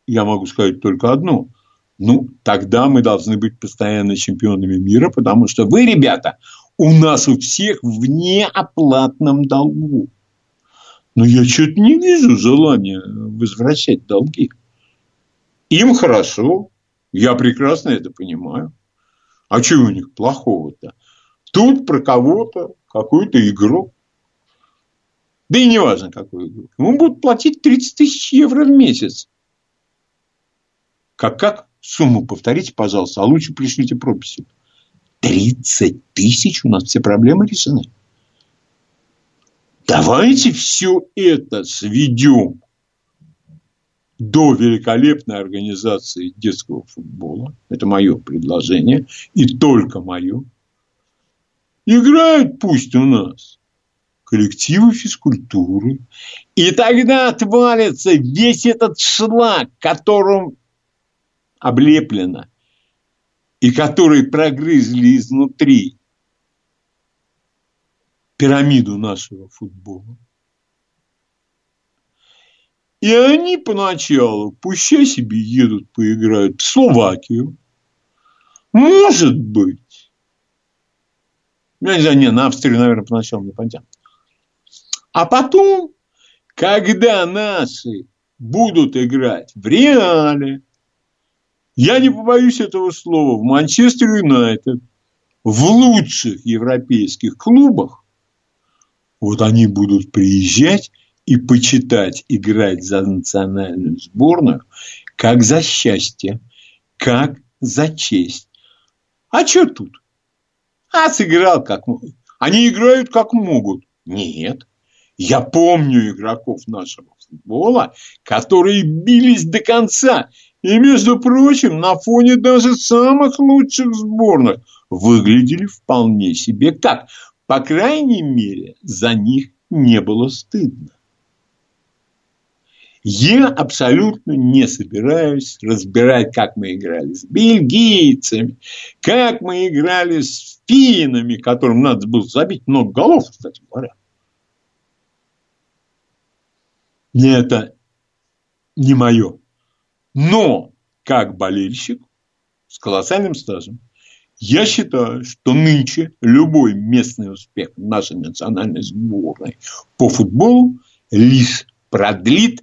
я могу сказать только одно. Ну, тогда мы должны быть постоянно чемпионами мира, потому что вы, ребята, у нас у всех в неоплатном долгу. Но я что-то не вижу желания возвращать долги. Им хорошо, я прекрасно это понимаю. А что у них плохого-то? Тут про кого-то какой-то игрок. Да и не важно, какой игрок. Ему будут платить 30 тысяч евро в месяц. Как как? Сумму повторите, пожалуйста, а лучше пришлите прописи. 30 тысяч, у нас все проблемы решены. Давайте все это сведем до великолепной организации детского футбола. Это мое предложение. И только мое. Играют пусть у нас коллективы физкультуры. И тогда отвалится весь этот шлак, которым облеплено, и которые прогрызли изнутри пирамиду нашего футбола. И они поначалу, пущай себе едут, поиграют в Словакию. Может быть. Я не знаю, не, на Австрию, наверное, поначалу не потянут. А потом, когда наши будут играть в Реале, я не побоюсь этого слова, в Манчестер Юнайтед, в лучших европейских клубах, вот они будут приезжать и почитать играть за национальную сборную, как за счастье, как за честь. А что тут? А сыграл как могут. Они играют как могут. Нет. Я помню игроков нашего футбола, которые бились до конца и, между прочим, на фоне даже самых лучших сборных выглядели вполне себе так. По крайней мере, за них не было стыдно. Я абсолютно не собираюсь разбирать, как мы играли с бельгийцами, как мы играли с финами, которым надо было забить много голов, кстати говоря. Мне это не мое. Но, как болельщик с колоссальным стажем, я считаю, что нынче любой местный успех нашей национальной сборной по футболу лишь продлит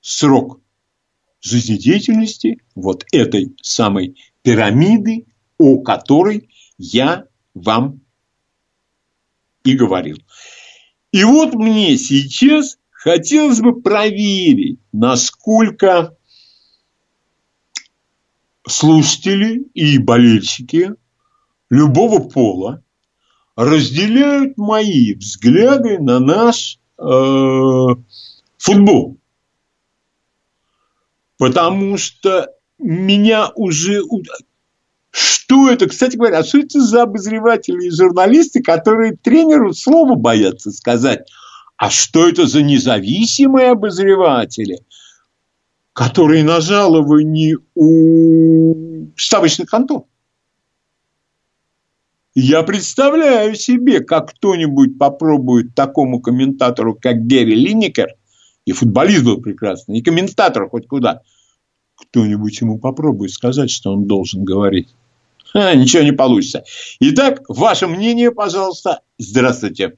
срок жизнедеятельности вот этой самой пирамиды, о которой я вам и говорил. И вот мне сейчас хотелось бы проверить, насколько слушатели и болельщики любого пола разделяют мои взгляды на наш э, футбол. Потому что меня уже... Что это, кстати говоря, что это за обозреватели и журналисты, которые тренеру слова боятся сказать? А что это за независимые обозреватели? Которые на жаловании у ставочных контор. Я представляю себе, как кто-нибудь попробует такому комментатору, как Герри Линникер, и футболист был прекрасный, и комментатор хоть куда, кто-нибудь ему попробует сказать, что он должен говорить. Ха, ничего не получится. Итак, ваше мнение, пожалуйста. Здравствуйте.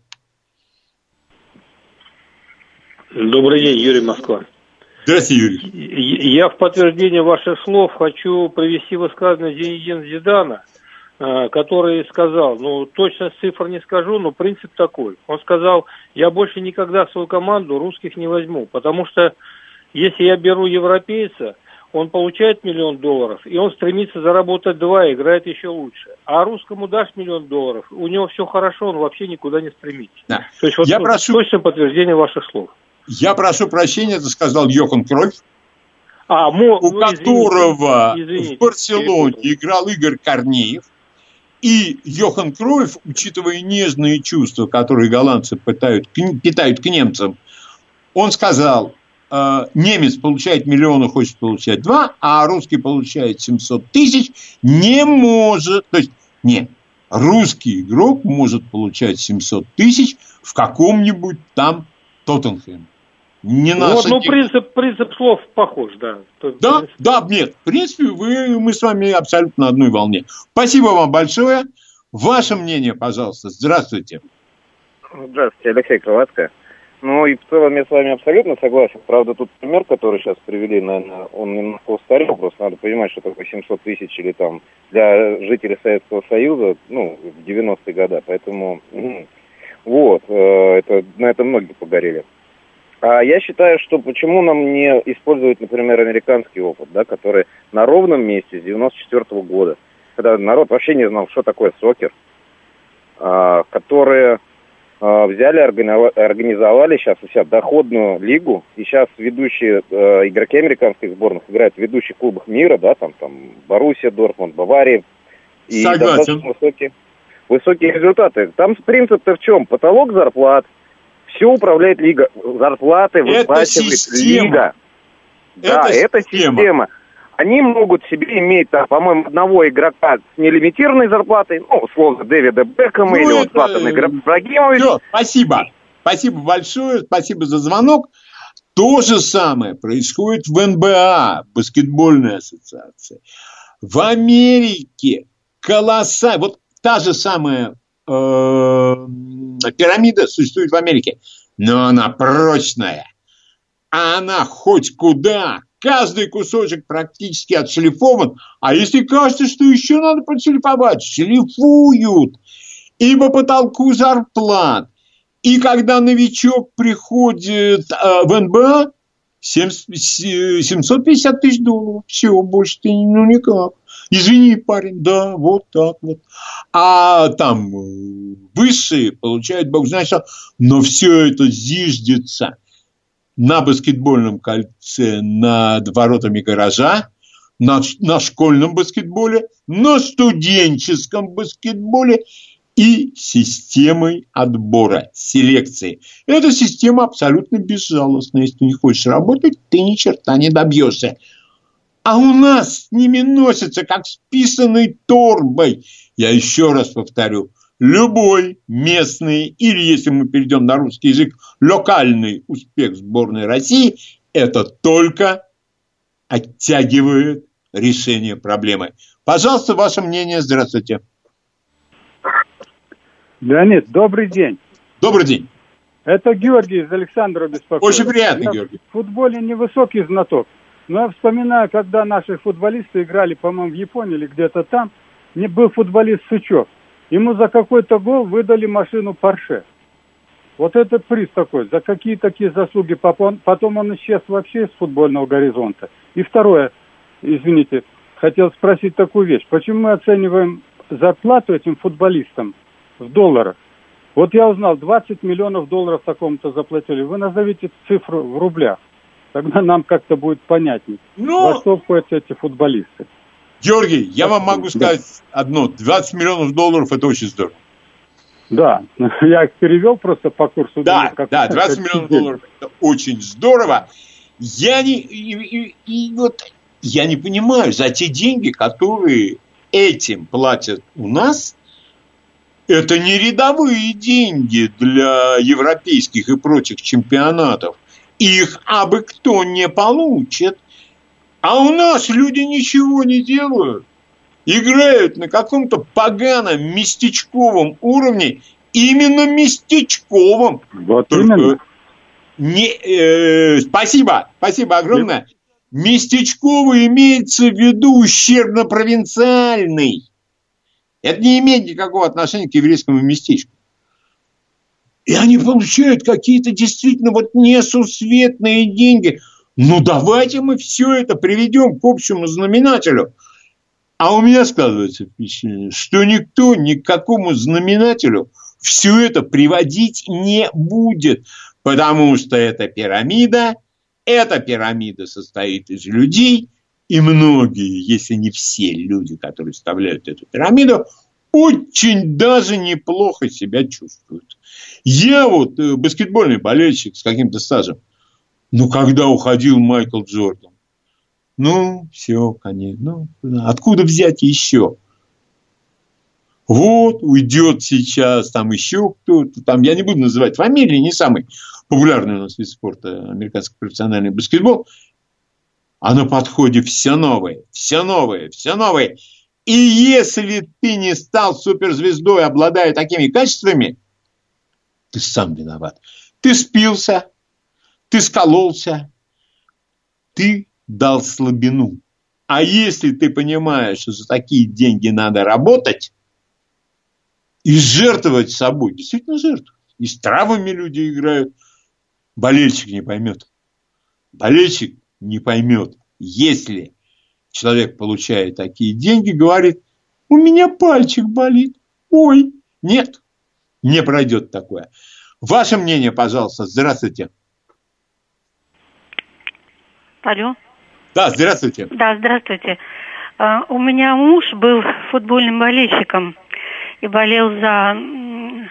Добрый день, Юрий Москва. Здравствуйте, Юрий. Я в подтверждение ваших слов хочу привести высказывание Зинедина Зидана, э, который сказал, ну, точно цифр не скажу, но принцип такой. Он сказал, я больше никогда в свою команду русских не возьму, потому что если я беру европейца, он получает миллион долларов, и он стремится заработать два, играет еще лучше. А русскому дашь миллион долларов, у него все хорошо, он вообще никуда не стремится. Да. То есть вот я прошу... точно подтверждение ваших слов. Я прошу прощения, это сказал Йохан Кройф, а, мо, у ну, которого извините, в Барселоне извините. играл Игорь Корнеев. И Йохан Кройф, учитывая нежные чувства, которые голландцы пытают, питают к немцам, он сказал, э, немец получает миллион хочет получать два, а русский получает 700 тысяч, не может, то есть, нет, русский игрок может получать 700 тысяч в каком-нибудь там Тоттенхэме. Не вот, наша... ну, принцип, принцип слов похож, да. Да, принцип... да, нет, в принципе, вы, мы с вами абсолютно на одной волне. Спасибо вам большое. Ваше мнение, пожалуйста. Здравствуйте. Здравствуйте, Алексей Кроватко. Ну и в целом я с вами абсолютно согласен. Правда, тут пример, который сейчас привели, наверное, он немножко устарел. Просто надо понимать, что такое 700 тысяч или там для жителей Советского Союза, ну, в 90-е годы. Поэтому, вот, э, это, на это многие погорели. А я считаю, что почему нам не использовать, например, американский опыт, да, который на ровном месте с 94 -го года, когда народ вообще не знал, что такое сокер, а, которые а, взяли, организовали сейчас у себя доходную лигу, и сейчас ведущие а, игроки американских сборных играют в ведущих клубах мира, да, там, там, Боруссия, Дортмунд, Бавария. И Согласен. достаточно высокие, высокие результаты. Там принцип-то в чем? Потолок зарплат – все управляет лига. Зарплаты выплачивает лига. Да, это, система. система. Они могут себе иметь, там, по-моему, одного игрока с нелимитированной зарплатой, ну, условно, Дэвида Бекхэма ну, или это... вот Златана Ибрагимовича. Все, спасибо. Спасибо большое, спасибо за звонок. То же самое происходит в НБА, баскетбольной ассоциации. В Америке колоссально, вот та же самая э, пирамида существует в Америке, но она прочная. А она хоть куда, каждый кусочек практически отшлифован. А если кажется, что еще надо подшлифовать, шлифуют. И по потолку зарплат. И когда новичок приходит э, в НБА, 750 тысяч долларов. Все, больше ты ну никак. Извини, парень, да, вот так вот. А там э, высшие получают, бог знает что, но все это зиждется на баскетбольном кольце над воротами гаража, на, на школьном баскетболе, на студенческом баскетболе и системой отбора, селекции. Эта система абсолютно безжалостная. Если ты не хочешь работать, ты ни черта не добьешься а у нас с ними носятся, как с писаной торбой. Я еще раз повторю, любой местный, или если мы перейдем на русский язык, локальный успех сборной России, это только оттягивает решение проблемы. Пожалуйста, ваше мнение. Здравствуйте. Леонид, добрый день. Добрый день. Это Георгий из Александра беспокоит. Очень приятно, Я Георгий. В футболе невысокий знаток. Но я вспоминаю, когда наши футболисты играли, по-моему, в Японии или где-то там, не был футболист Сучев. Ему за какой-то гол выдали машину Порше. Вот этот приз такой, за какие такие заслуги. Потом он исчез вообще из футбольного горизонта. И второе, извините, хотел спросить такую вещь. Почему мы оцениваем зарплату этим футболистам в долларах? Вот я узнал, 20 миллионов долларов такому-то заплатили. Вы назовите цифру в рублях. Тогда нам как-то будет понятнее, Но... во что входят эти футболисты. Георгий, я вам могу сказать да. одно. 20 миллионов долларов – это очень здорово. Да, (laughs) я их перевел просто по курсу. Да, как, да, 20 миллионов день. долларов – это очень здорово. Я не, и, и, и вот, я не понимаю, за те деньги, которые этим платят у нас, Это не рядовые деньги для европейских и прочих чемпионатов. Их абы кто не получит. А у нас люди ничего не делают. Играют на каком-то поганом местечковом уровне. Именно местечковом. Вот Только именно. Не, э, спасибо, спасибо огромное. Местечковый имеется в виду ущербно-провинциальный. Это не имеет никакого отношения к еврейскому местечку. И они получают какие-то действительно вот несусветные деньги. Ну, давайте мы все это приведем к общему знаменателю. А у меня складывается впечатление, что никто ни к какому знаменателю все это приводить не будет. Потому что это пирамида, эта пирамида состоит из людей, и многие, если не все люди, которые составляют эту пирамиду, очень даже неплохо себя чувствуют. Я вот э, баскетбольный болельщик с каким-то стажем. Но когда уходил Майкл Джордан, ну, все, конечно. Ну, откуда взять еще? Вот, уйдет сейчас там еще кто-то. Там, я не буду называть фамилии, не самый популярный у нас вид спорта, американский профессиональный баскетбол. А на подходе все новое, все новое, все новое. И если ты не стал суперзвездой, обладая такими качествами, ты сам виноват. Ты спился, ты скололся, ты дал слабину. А если ты понимаешь, что за такие деньги надо работать и жертвовать собой, действительно жертвовать. И с травами люди играют. Болельщик не поймет. Болельщик не поймет, если человек получает такие деньги, говорит, у меня пальчик болит. Ой, нет, не пройдет такое. Ваше мнение, пожалуйста. Здравствуйте. Алло. Да, здравствуйте. Да, здравствуйте. А, У меня муж был футбольным болельщиком и болел за, м,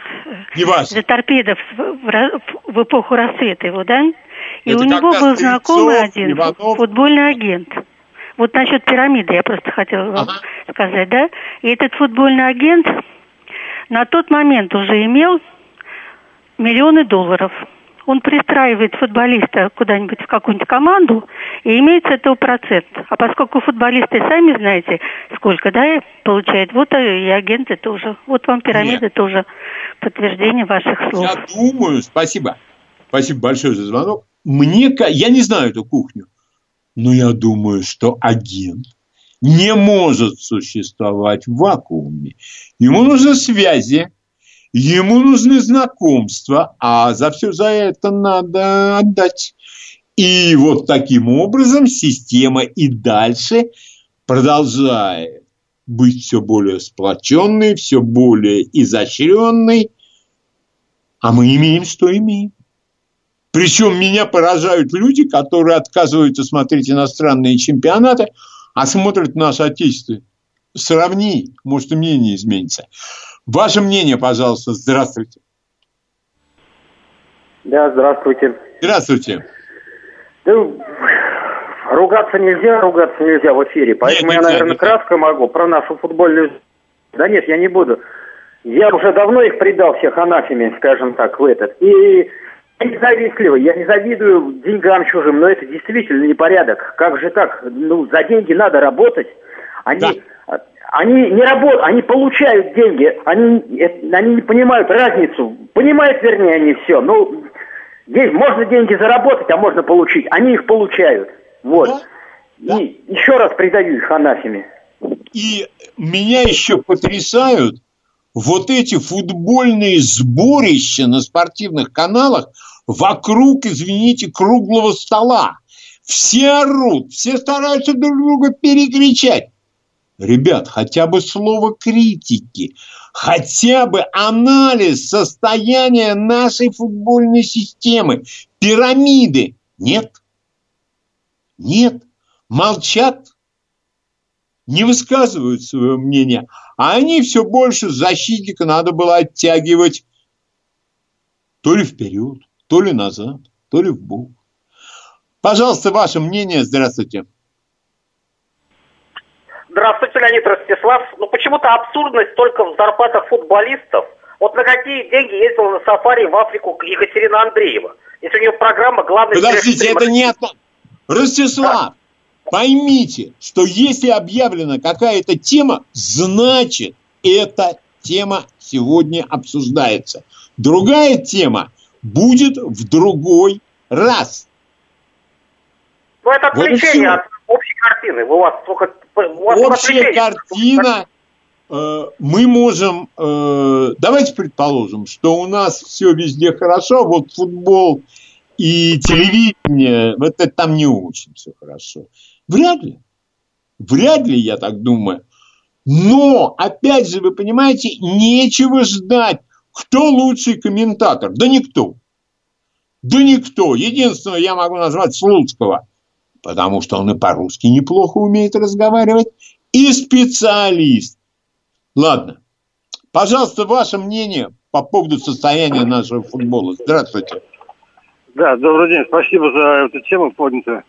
Не важно. за торпедов в, эпоху рассвета его, да? И Это у него был знакомый один, Иванов. футбольный агент. Вот насчет пирамиды я просто хотела вам сказать, да? И этот футбольный агент на тот момент уже имел миллионы долларов. Он пристраивает футболиста куда-нибудь в какую-нибудь команду и имеет с этого процент. А поскольку футболисты сами знаете, сколько, да, получают, вот и агенты тоже. Вот вам пирамида тоже подтверждение ваших слов. Я думаю, спасибо. Спасибо большое за звонок. Мне, я не знаю эту кухню, но я думаю, что агент не может существовать в вакууме. Ему нужны связи, ему нужны знакомства, а за все за это надо отдать. И вот таким образом система и дальше продолжает быть все более сплоченной, все более изощренной, а мы имеем, что имеем. Причем меня поражают люди, которые отказываются смотреть иностранные чемпионаты, а смотрят наш отечественный. Сравни, может, и мнение изменится. Ваше мнение, пожалуйста. Здравствуйте. Да, здравствуйте. Здравствуйте. Ну, ругаться нельзя, ругаться нельзя в эфире, поэтому я, наверное, кратко могу про нашу футбольную... Да нет, я не буду. Я уже давно их предал всех анафеме, скажем так, в этот. И я не завистливый, я не завидую деньгам чужим, но это действительно непорядок. Как же так? Ну, за деньги надо работать. Они, они не работают, они получают деньги, они, э, они не понимают разницу. Понимают, вернее, они все. Ну, здесь можно деньги заработать, а можно получить. Они их получают. Вот. И еще раз предаю их анафеме. И меня еще потрясают вот эти футбольные сборища на спортивных каналах вокруг, извините, круглого стола. Все орут, все стараются друг друга перекричать. Ребят, хотя бы слово критики, хотя бы анализ состояния нашей футбольной системы, пирамиды. Нет. Нет. Молчат. Не высказывают свое мнение. А они все больше защитника надо было оттягивать то ли вперед, то ли назад, то ли в бок. Пожалуйста, ваше мнение. Здравствуйте. Здравствуйте, Леонид Ростислав. Ну, почему-то абсурдность только в зарплатах футболистов. Вот на какие деньги ездила на сафари в Африку Екатерина Андреева? Если у нее программа главный... Подождите, это не... Ростислав, поймите, что если объявлена какая-то тема, значит, эта тема сегодня обсуждается. Другая тема будет в другой раз. Ну, это отвлечение вот от общей картины. У вас только... У вас Общая картина... Э, мы можем... Э, давайте предположим, что у нас все везде хорошо, вот футбол и телевидение, это там не очень все хорошо. Вряд ли. Вряд ли, я так думаю. Но, опять же, вы понимаете, нечего ждать. Кто лучший комментатор? Да никто. Да никто. Единственное, я могу назвать Слуцкого, потому что он и по-русски неплохо умеет разговаривать, и специалист. Ладно. Пожалуйста, ваше мнение по поводу состояния нашего футбола. Здравствуйте. Да, добрый день. Спасибо за эту тему поднятую.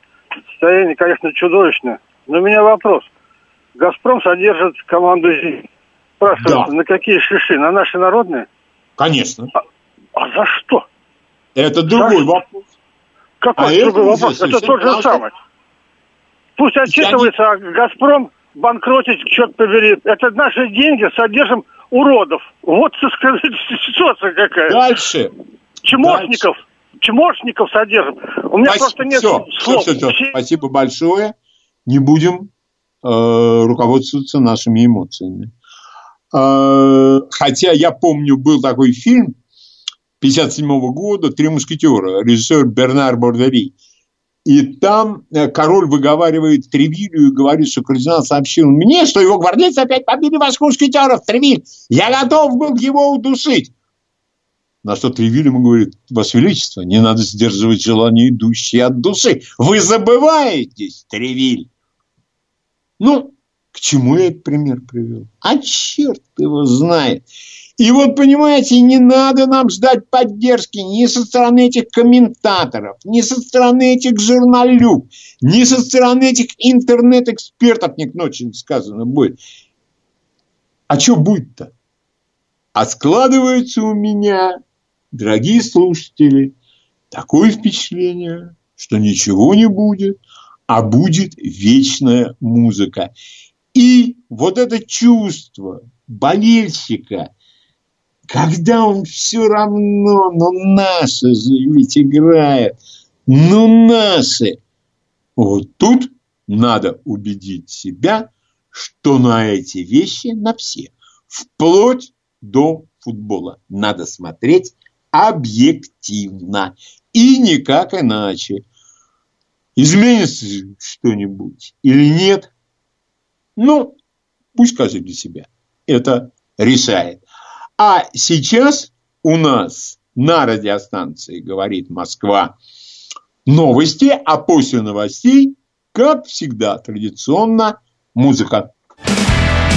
Состояние, конечно, чудовищное. Но у меня вопрос – «Газпром» содержит команду «Зенит». Спрашивается, да. на какие шиши? На наши народные? Конечно. А, а за что? Это другой за вопрос. Какой а другой вопрос? Это тот же самый. Пусть отчитывается, Я... а «Газпром» банкротить, черт побери. Это наши деньги содержим уродов. Вот (laughs) ситуация какая. Дальше. Чмошников. Дальше. Чмошников содержим. У меня Спасибо. просто нет все, слов. Все, все, все. Спасибо большое. Не будем Э, руководствуются нашими эмоциями. Э, хотя я помню, был такой фильм 57 года «Три мушкетера», режиссер Бернар Бордери. И там э, король выговаривает Тревилю и говорит, что кардинал сообщил мне, что его гвардейцы опять побили ваших мушкетеров, Тревиль. Я готов был его удушить. На что Тревиль ему говорит, Ваше Величество, не надо сдерживать желание, идущее от души. Вы забываетесь, Тревиль. Ну, к чему я этот пример привел? А черт его знает. И вот, понимаете, не надо нам ждать поддержки ни со стороны этих комментаторов, ни со стороны этих журналюк, ни со стороны этих интернет-экспертов, не к ночи сказано будет. А что будет-то? А складывается у меня, дорогие слушатели, такое впечатление, что ничего не будет – а будет вечная музыка. И вот это чувство болельщика, когда он все равно, но наши же ведь играет, ну наши. Вот тут надо убедить себя, что на эти вещи, на все, вплоть до футбола, надо смотреть объективно и никак иначе. Изменится что-нибудь или нет? Ну, пусть каждый для себя это решает. А сейчас у нас на радиостанции говорит Москва новости, а после новостей, как всегда, традиционно музыка.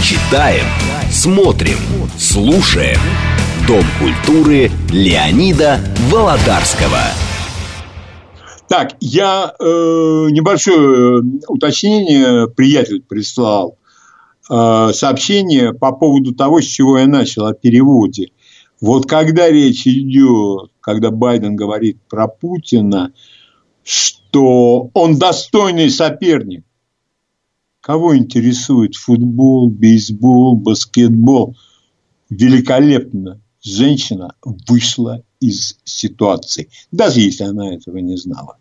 Читаем, смотрим, слушаем. Дом культуры Леонида Володарского. Так, я э, небольшое уточнение, приятель прислал э, сообщение по поводу того, с чего я начал, о переводе. Вот когда речь идет, когда Байден говорит про Путина, что он достойный соперник, кого интересует футбол, бейсбол, баскетбол? Великолепно женщина вышла из ситуации, даже если она этого не знала.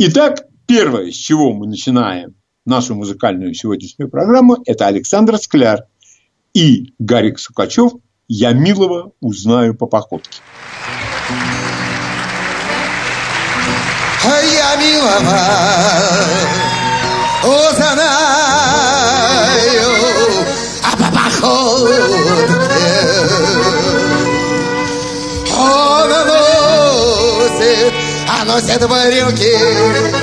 Итак, первое, с чего мы начинаем нашу музыкальную сегодняшнюю программу, это Александр Скляр и Гарик Сукачев «Я милого узнаю по походке». Я милого узнаю, а по походке носят брюки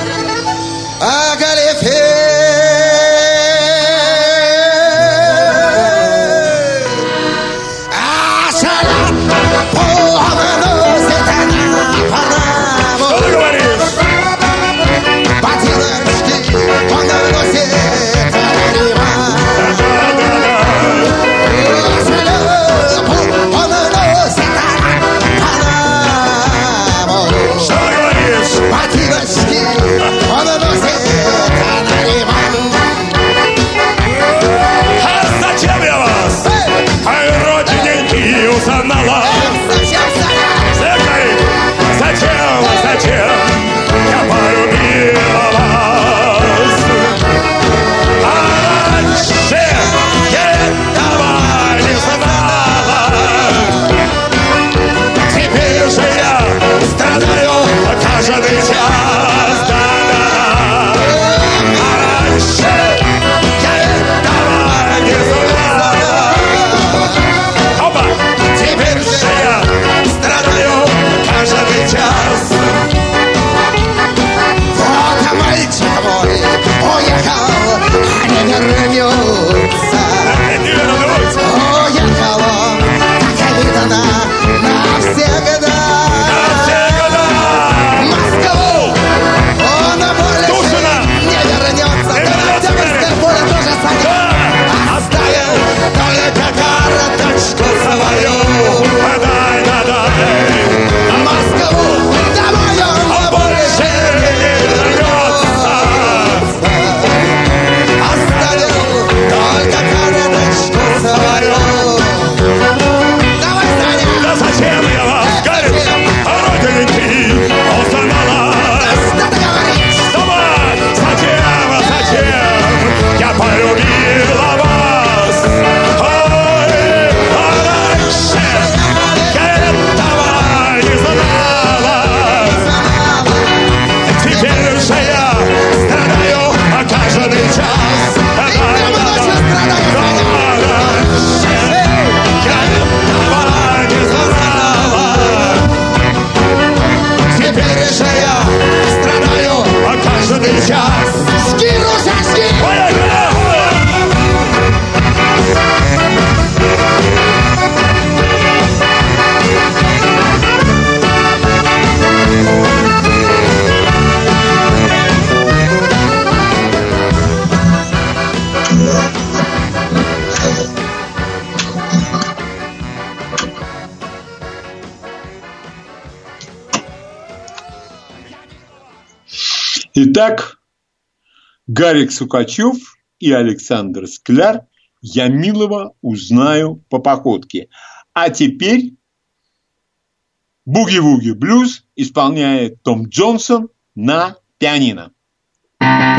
Итак, Гарик Сукачев и Александр Скляр «Я милого узнаю по походке». А теперь «Буги-вуги блюз» исполняет Том Джонсон на пианино. А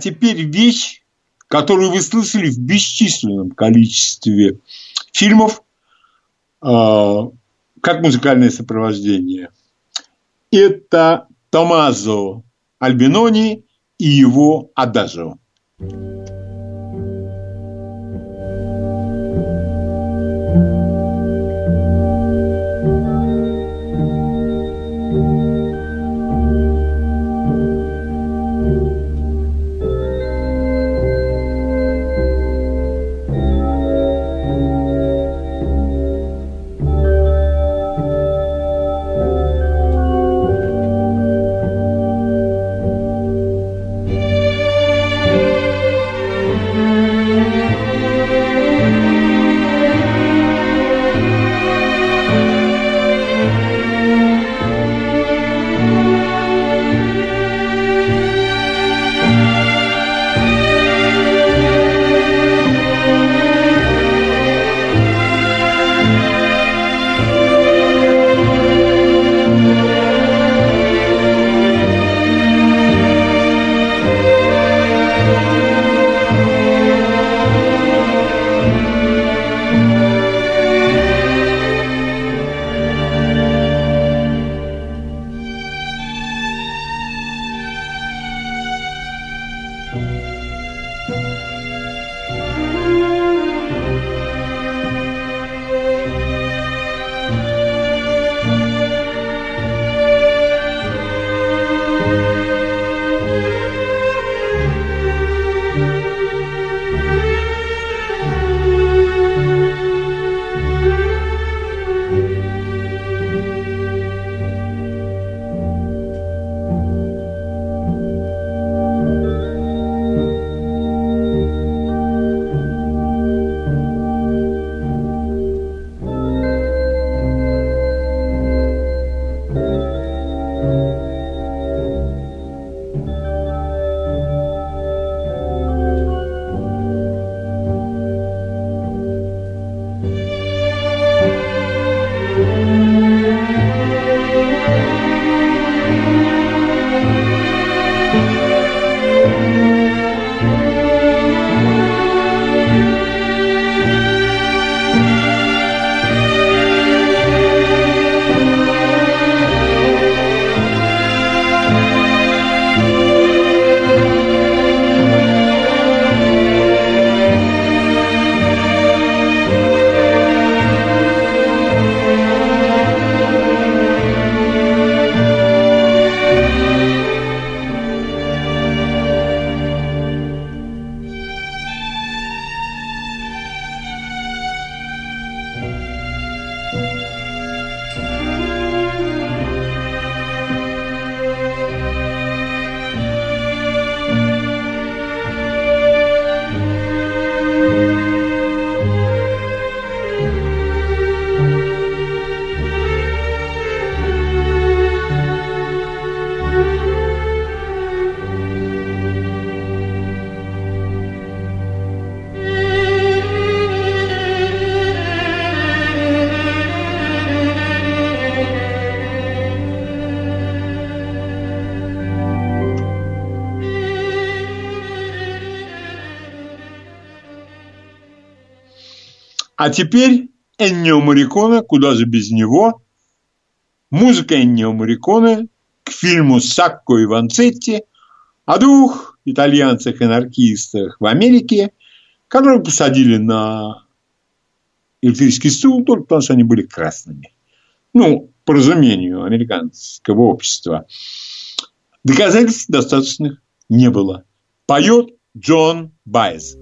теперь вещь, которую вы слышали в бесчисленном количестве фильмов, а, как музыкальное сопровождение. Это Томазо Альбинони и его Адажио. А теперь Эннио Марикона, куда же без него, музыка Эннио Марикона к фильму «Сакко и Ванцетти» о двух итальянцах-анархистах в Америке, которые посадили на электрический стул только потому, что они были красными. Ну, по разумению американского общества. Доказательств достаточных не было. Поет Джон Байес.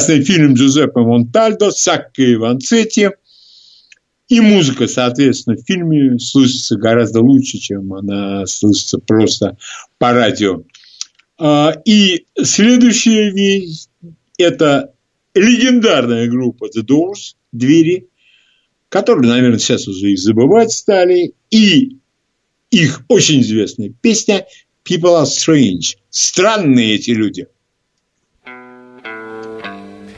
Прекрасный фильм Джузеппе Монтальдо, Сакко и Ванцетти. И музыка, соответственно, в фильме слышится гораздо лучше, чем она слышится просто по радио. А, и следующая вещь – это легендарная группа The Doors, «Двери», которые, наверное, сейчас уже и забывать стали. И их очень известная песня «People are strange». Странные эти люди –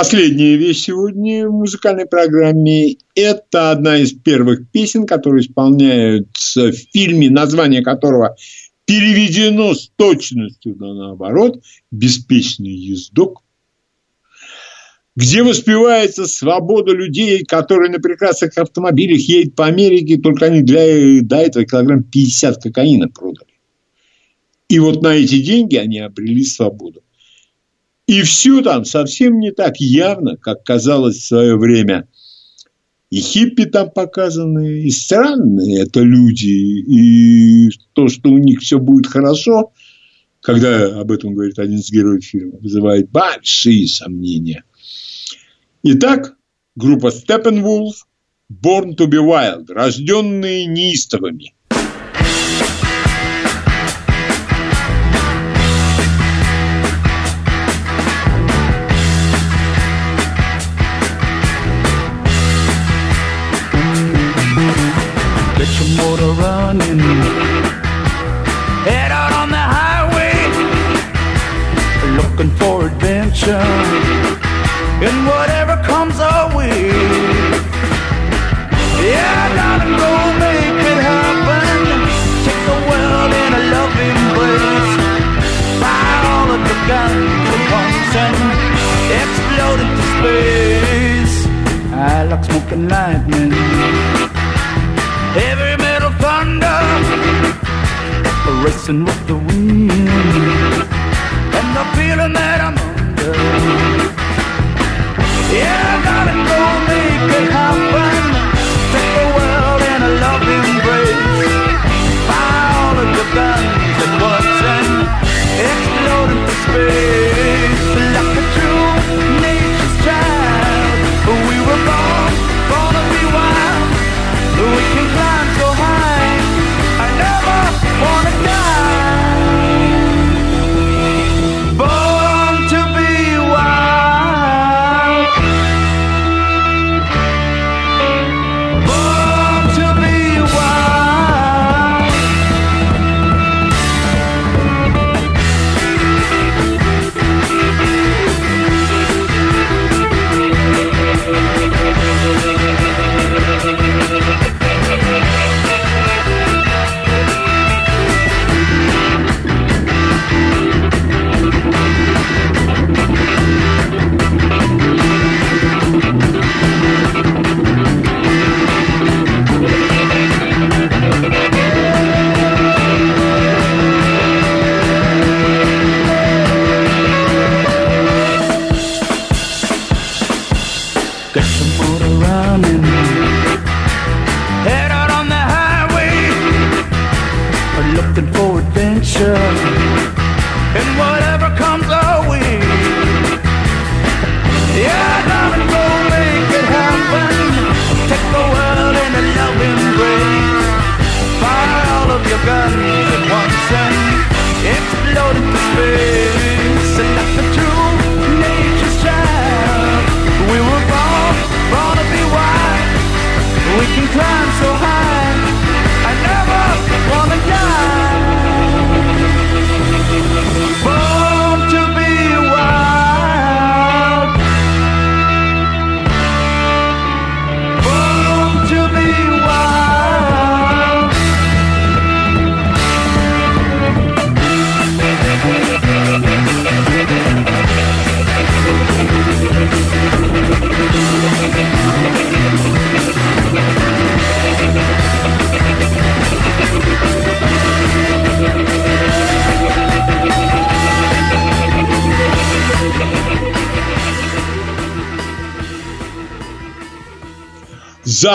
последняя вещь сегодня в музыкальной программе – это одна из первых песен, которые исполняются в фильме, название которого переведено с точностью да наоборот «Беспечный ездок», где воспевается свобода людей, которые на прекрасных автомобилях едут по Америке, только они для, до этого килограмм 50 кокаина продали. И вот на эти деньги они обрели свободу. И все там совсем не так явно, как казалось в свое время. И хиппи там показаны, и странные это люди, и то, что у них все будет хорошо, когда об этом говорит один из героев фильма, вызывает большие сомнения. Итак, группа Steppenwolf, Born to be Wild, рожденные неистовыми. Get your motor running. Head out on the highway, looking for adventure. And whatever comes our way. Yeah, darling, go make it happen. Take the world in a loving embrace. Buy all of the guns at once and explode into space. I like smoking lightning and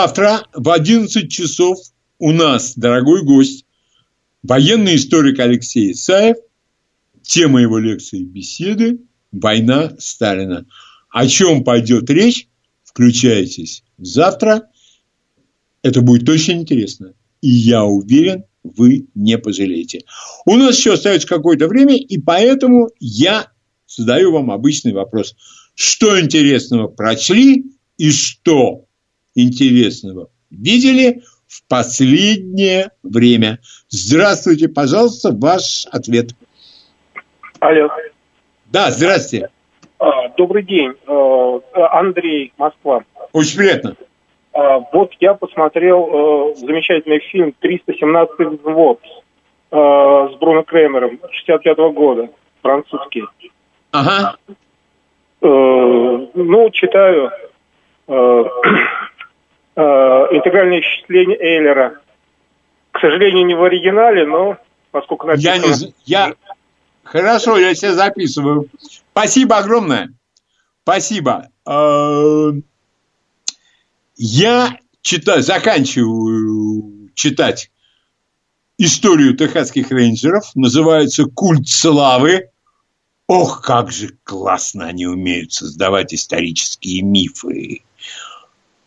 Завтра в 11 часов у нас, дорогой гость, военный историк Алексей Исаев. Тема его лекции беседы «Война Сталина». О чем пойдет речь, включайтесь завтра. Это будет очень интересно. И я уверен, вы не пожалеете. У нас еще остается какое-то время, и поэтому я задаю вам обычный вопрос. Что интересного прочли и что интересного видели в последнее время? Здравствуйте, пожалуйста, ваш ответ. Алло. Да, здравствуйте. А, добрый день. А, Андрей, Москва. Очень приятно. А, вот я посмотрел замечательный фильм «317 взвод» с Бруно Кремером 65 -го года, французский. Ага. Ну, читаю (clears throat) интегральное исчисление Эйлера. К сожалению, не в оригинале, но поскольку написано... Я не... Я... Хорошо, я себя записываю. Спасибо огромное. Спасибо. Э, я читаю, заканчиваю читать историю техасских рейнджеров. Называется «Культ славы». Ох, как же классно они умеют создавать исторические мифы.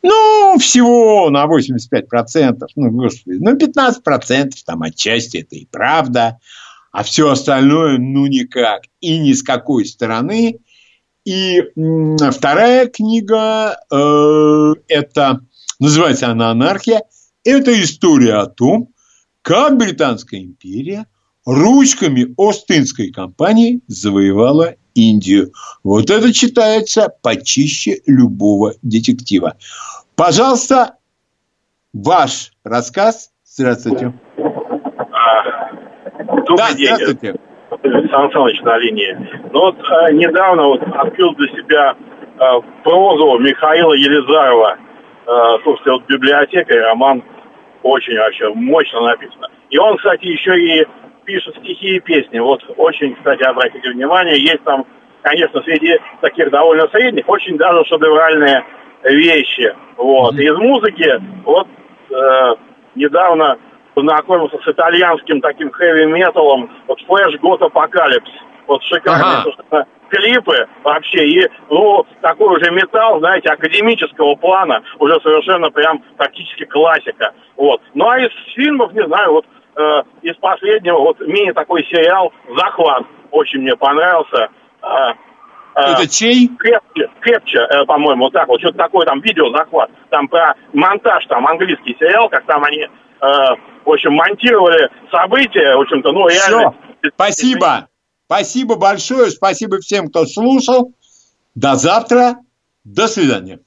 Ну, всего на 85%, ну, господи, ну, 15% там отчасти это и правда. А все остальное ну никак. И ни с какой стороны. И вторая книга, э, это называется она «Анархия», это история о том, как Британская империя ручками Остинской компании завоевала Индию. Вот это читается почище любого детектива. Пожалуйста, ваш рассказ. Здравствуйте. Добрый да, день. Здравствуйте. Александр Александрович на линии. Ну вот э, недавно вот открыл для себя э, прозу Михаила Елизарова. Э, слушайте, вот библиотека и роман очень вообще мощно написано. И он, кстати, еще и пишет стихи и песни. Вот очень, кстати, обратите внимание, есть там, конечно, среди таких довольно средних, очень даже шедевральные вещи. Вот. Из музыки, вот э, недавно познакомился с итальянским таким хэви-металом, вот Flash God Apocalypse. Вот шикарные ага. клипы вообще. И, ну, такой уже металл, знаете, академического плана, уже совершенно прям практически классика. Вот. Ну, а из фильмов, не знаю, вот э, из последнего, вот мини такой сериал «Захват» очень мне понравился. Э, это чей? Крепче, крепче, э, по-моему, вот так вот. Что-то такое там, видео захват. Там про монтаж, там английский сериал, как там они э, в общем, монтировали события, в общем-то, ну, реально... Все. Спасибо. Спасибо большое. Спасибо всем, кто слушал. До завтра. До свидания.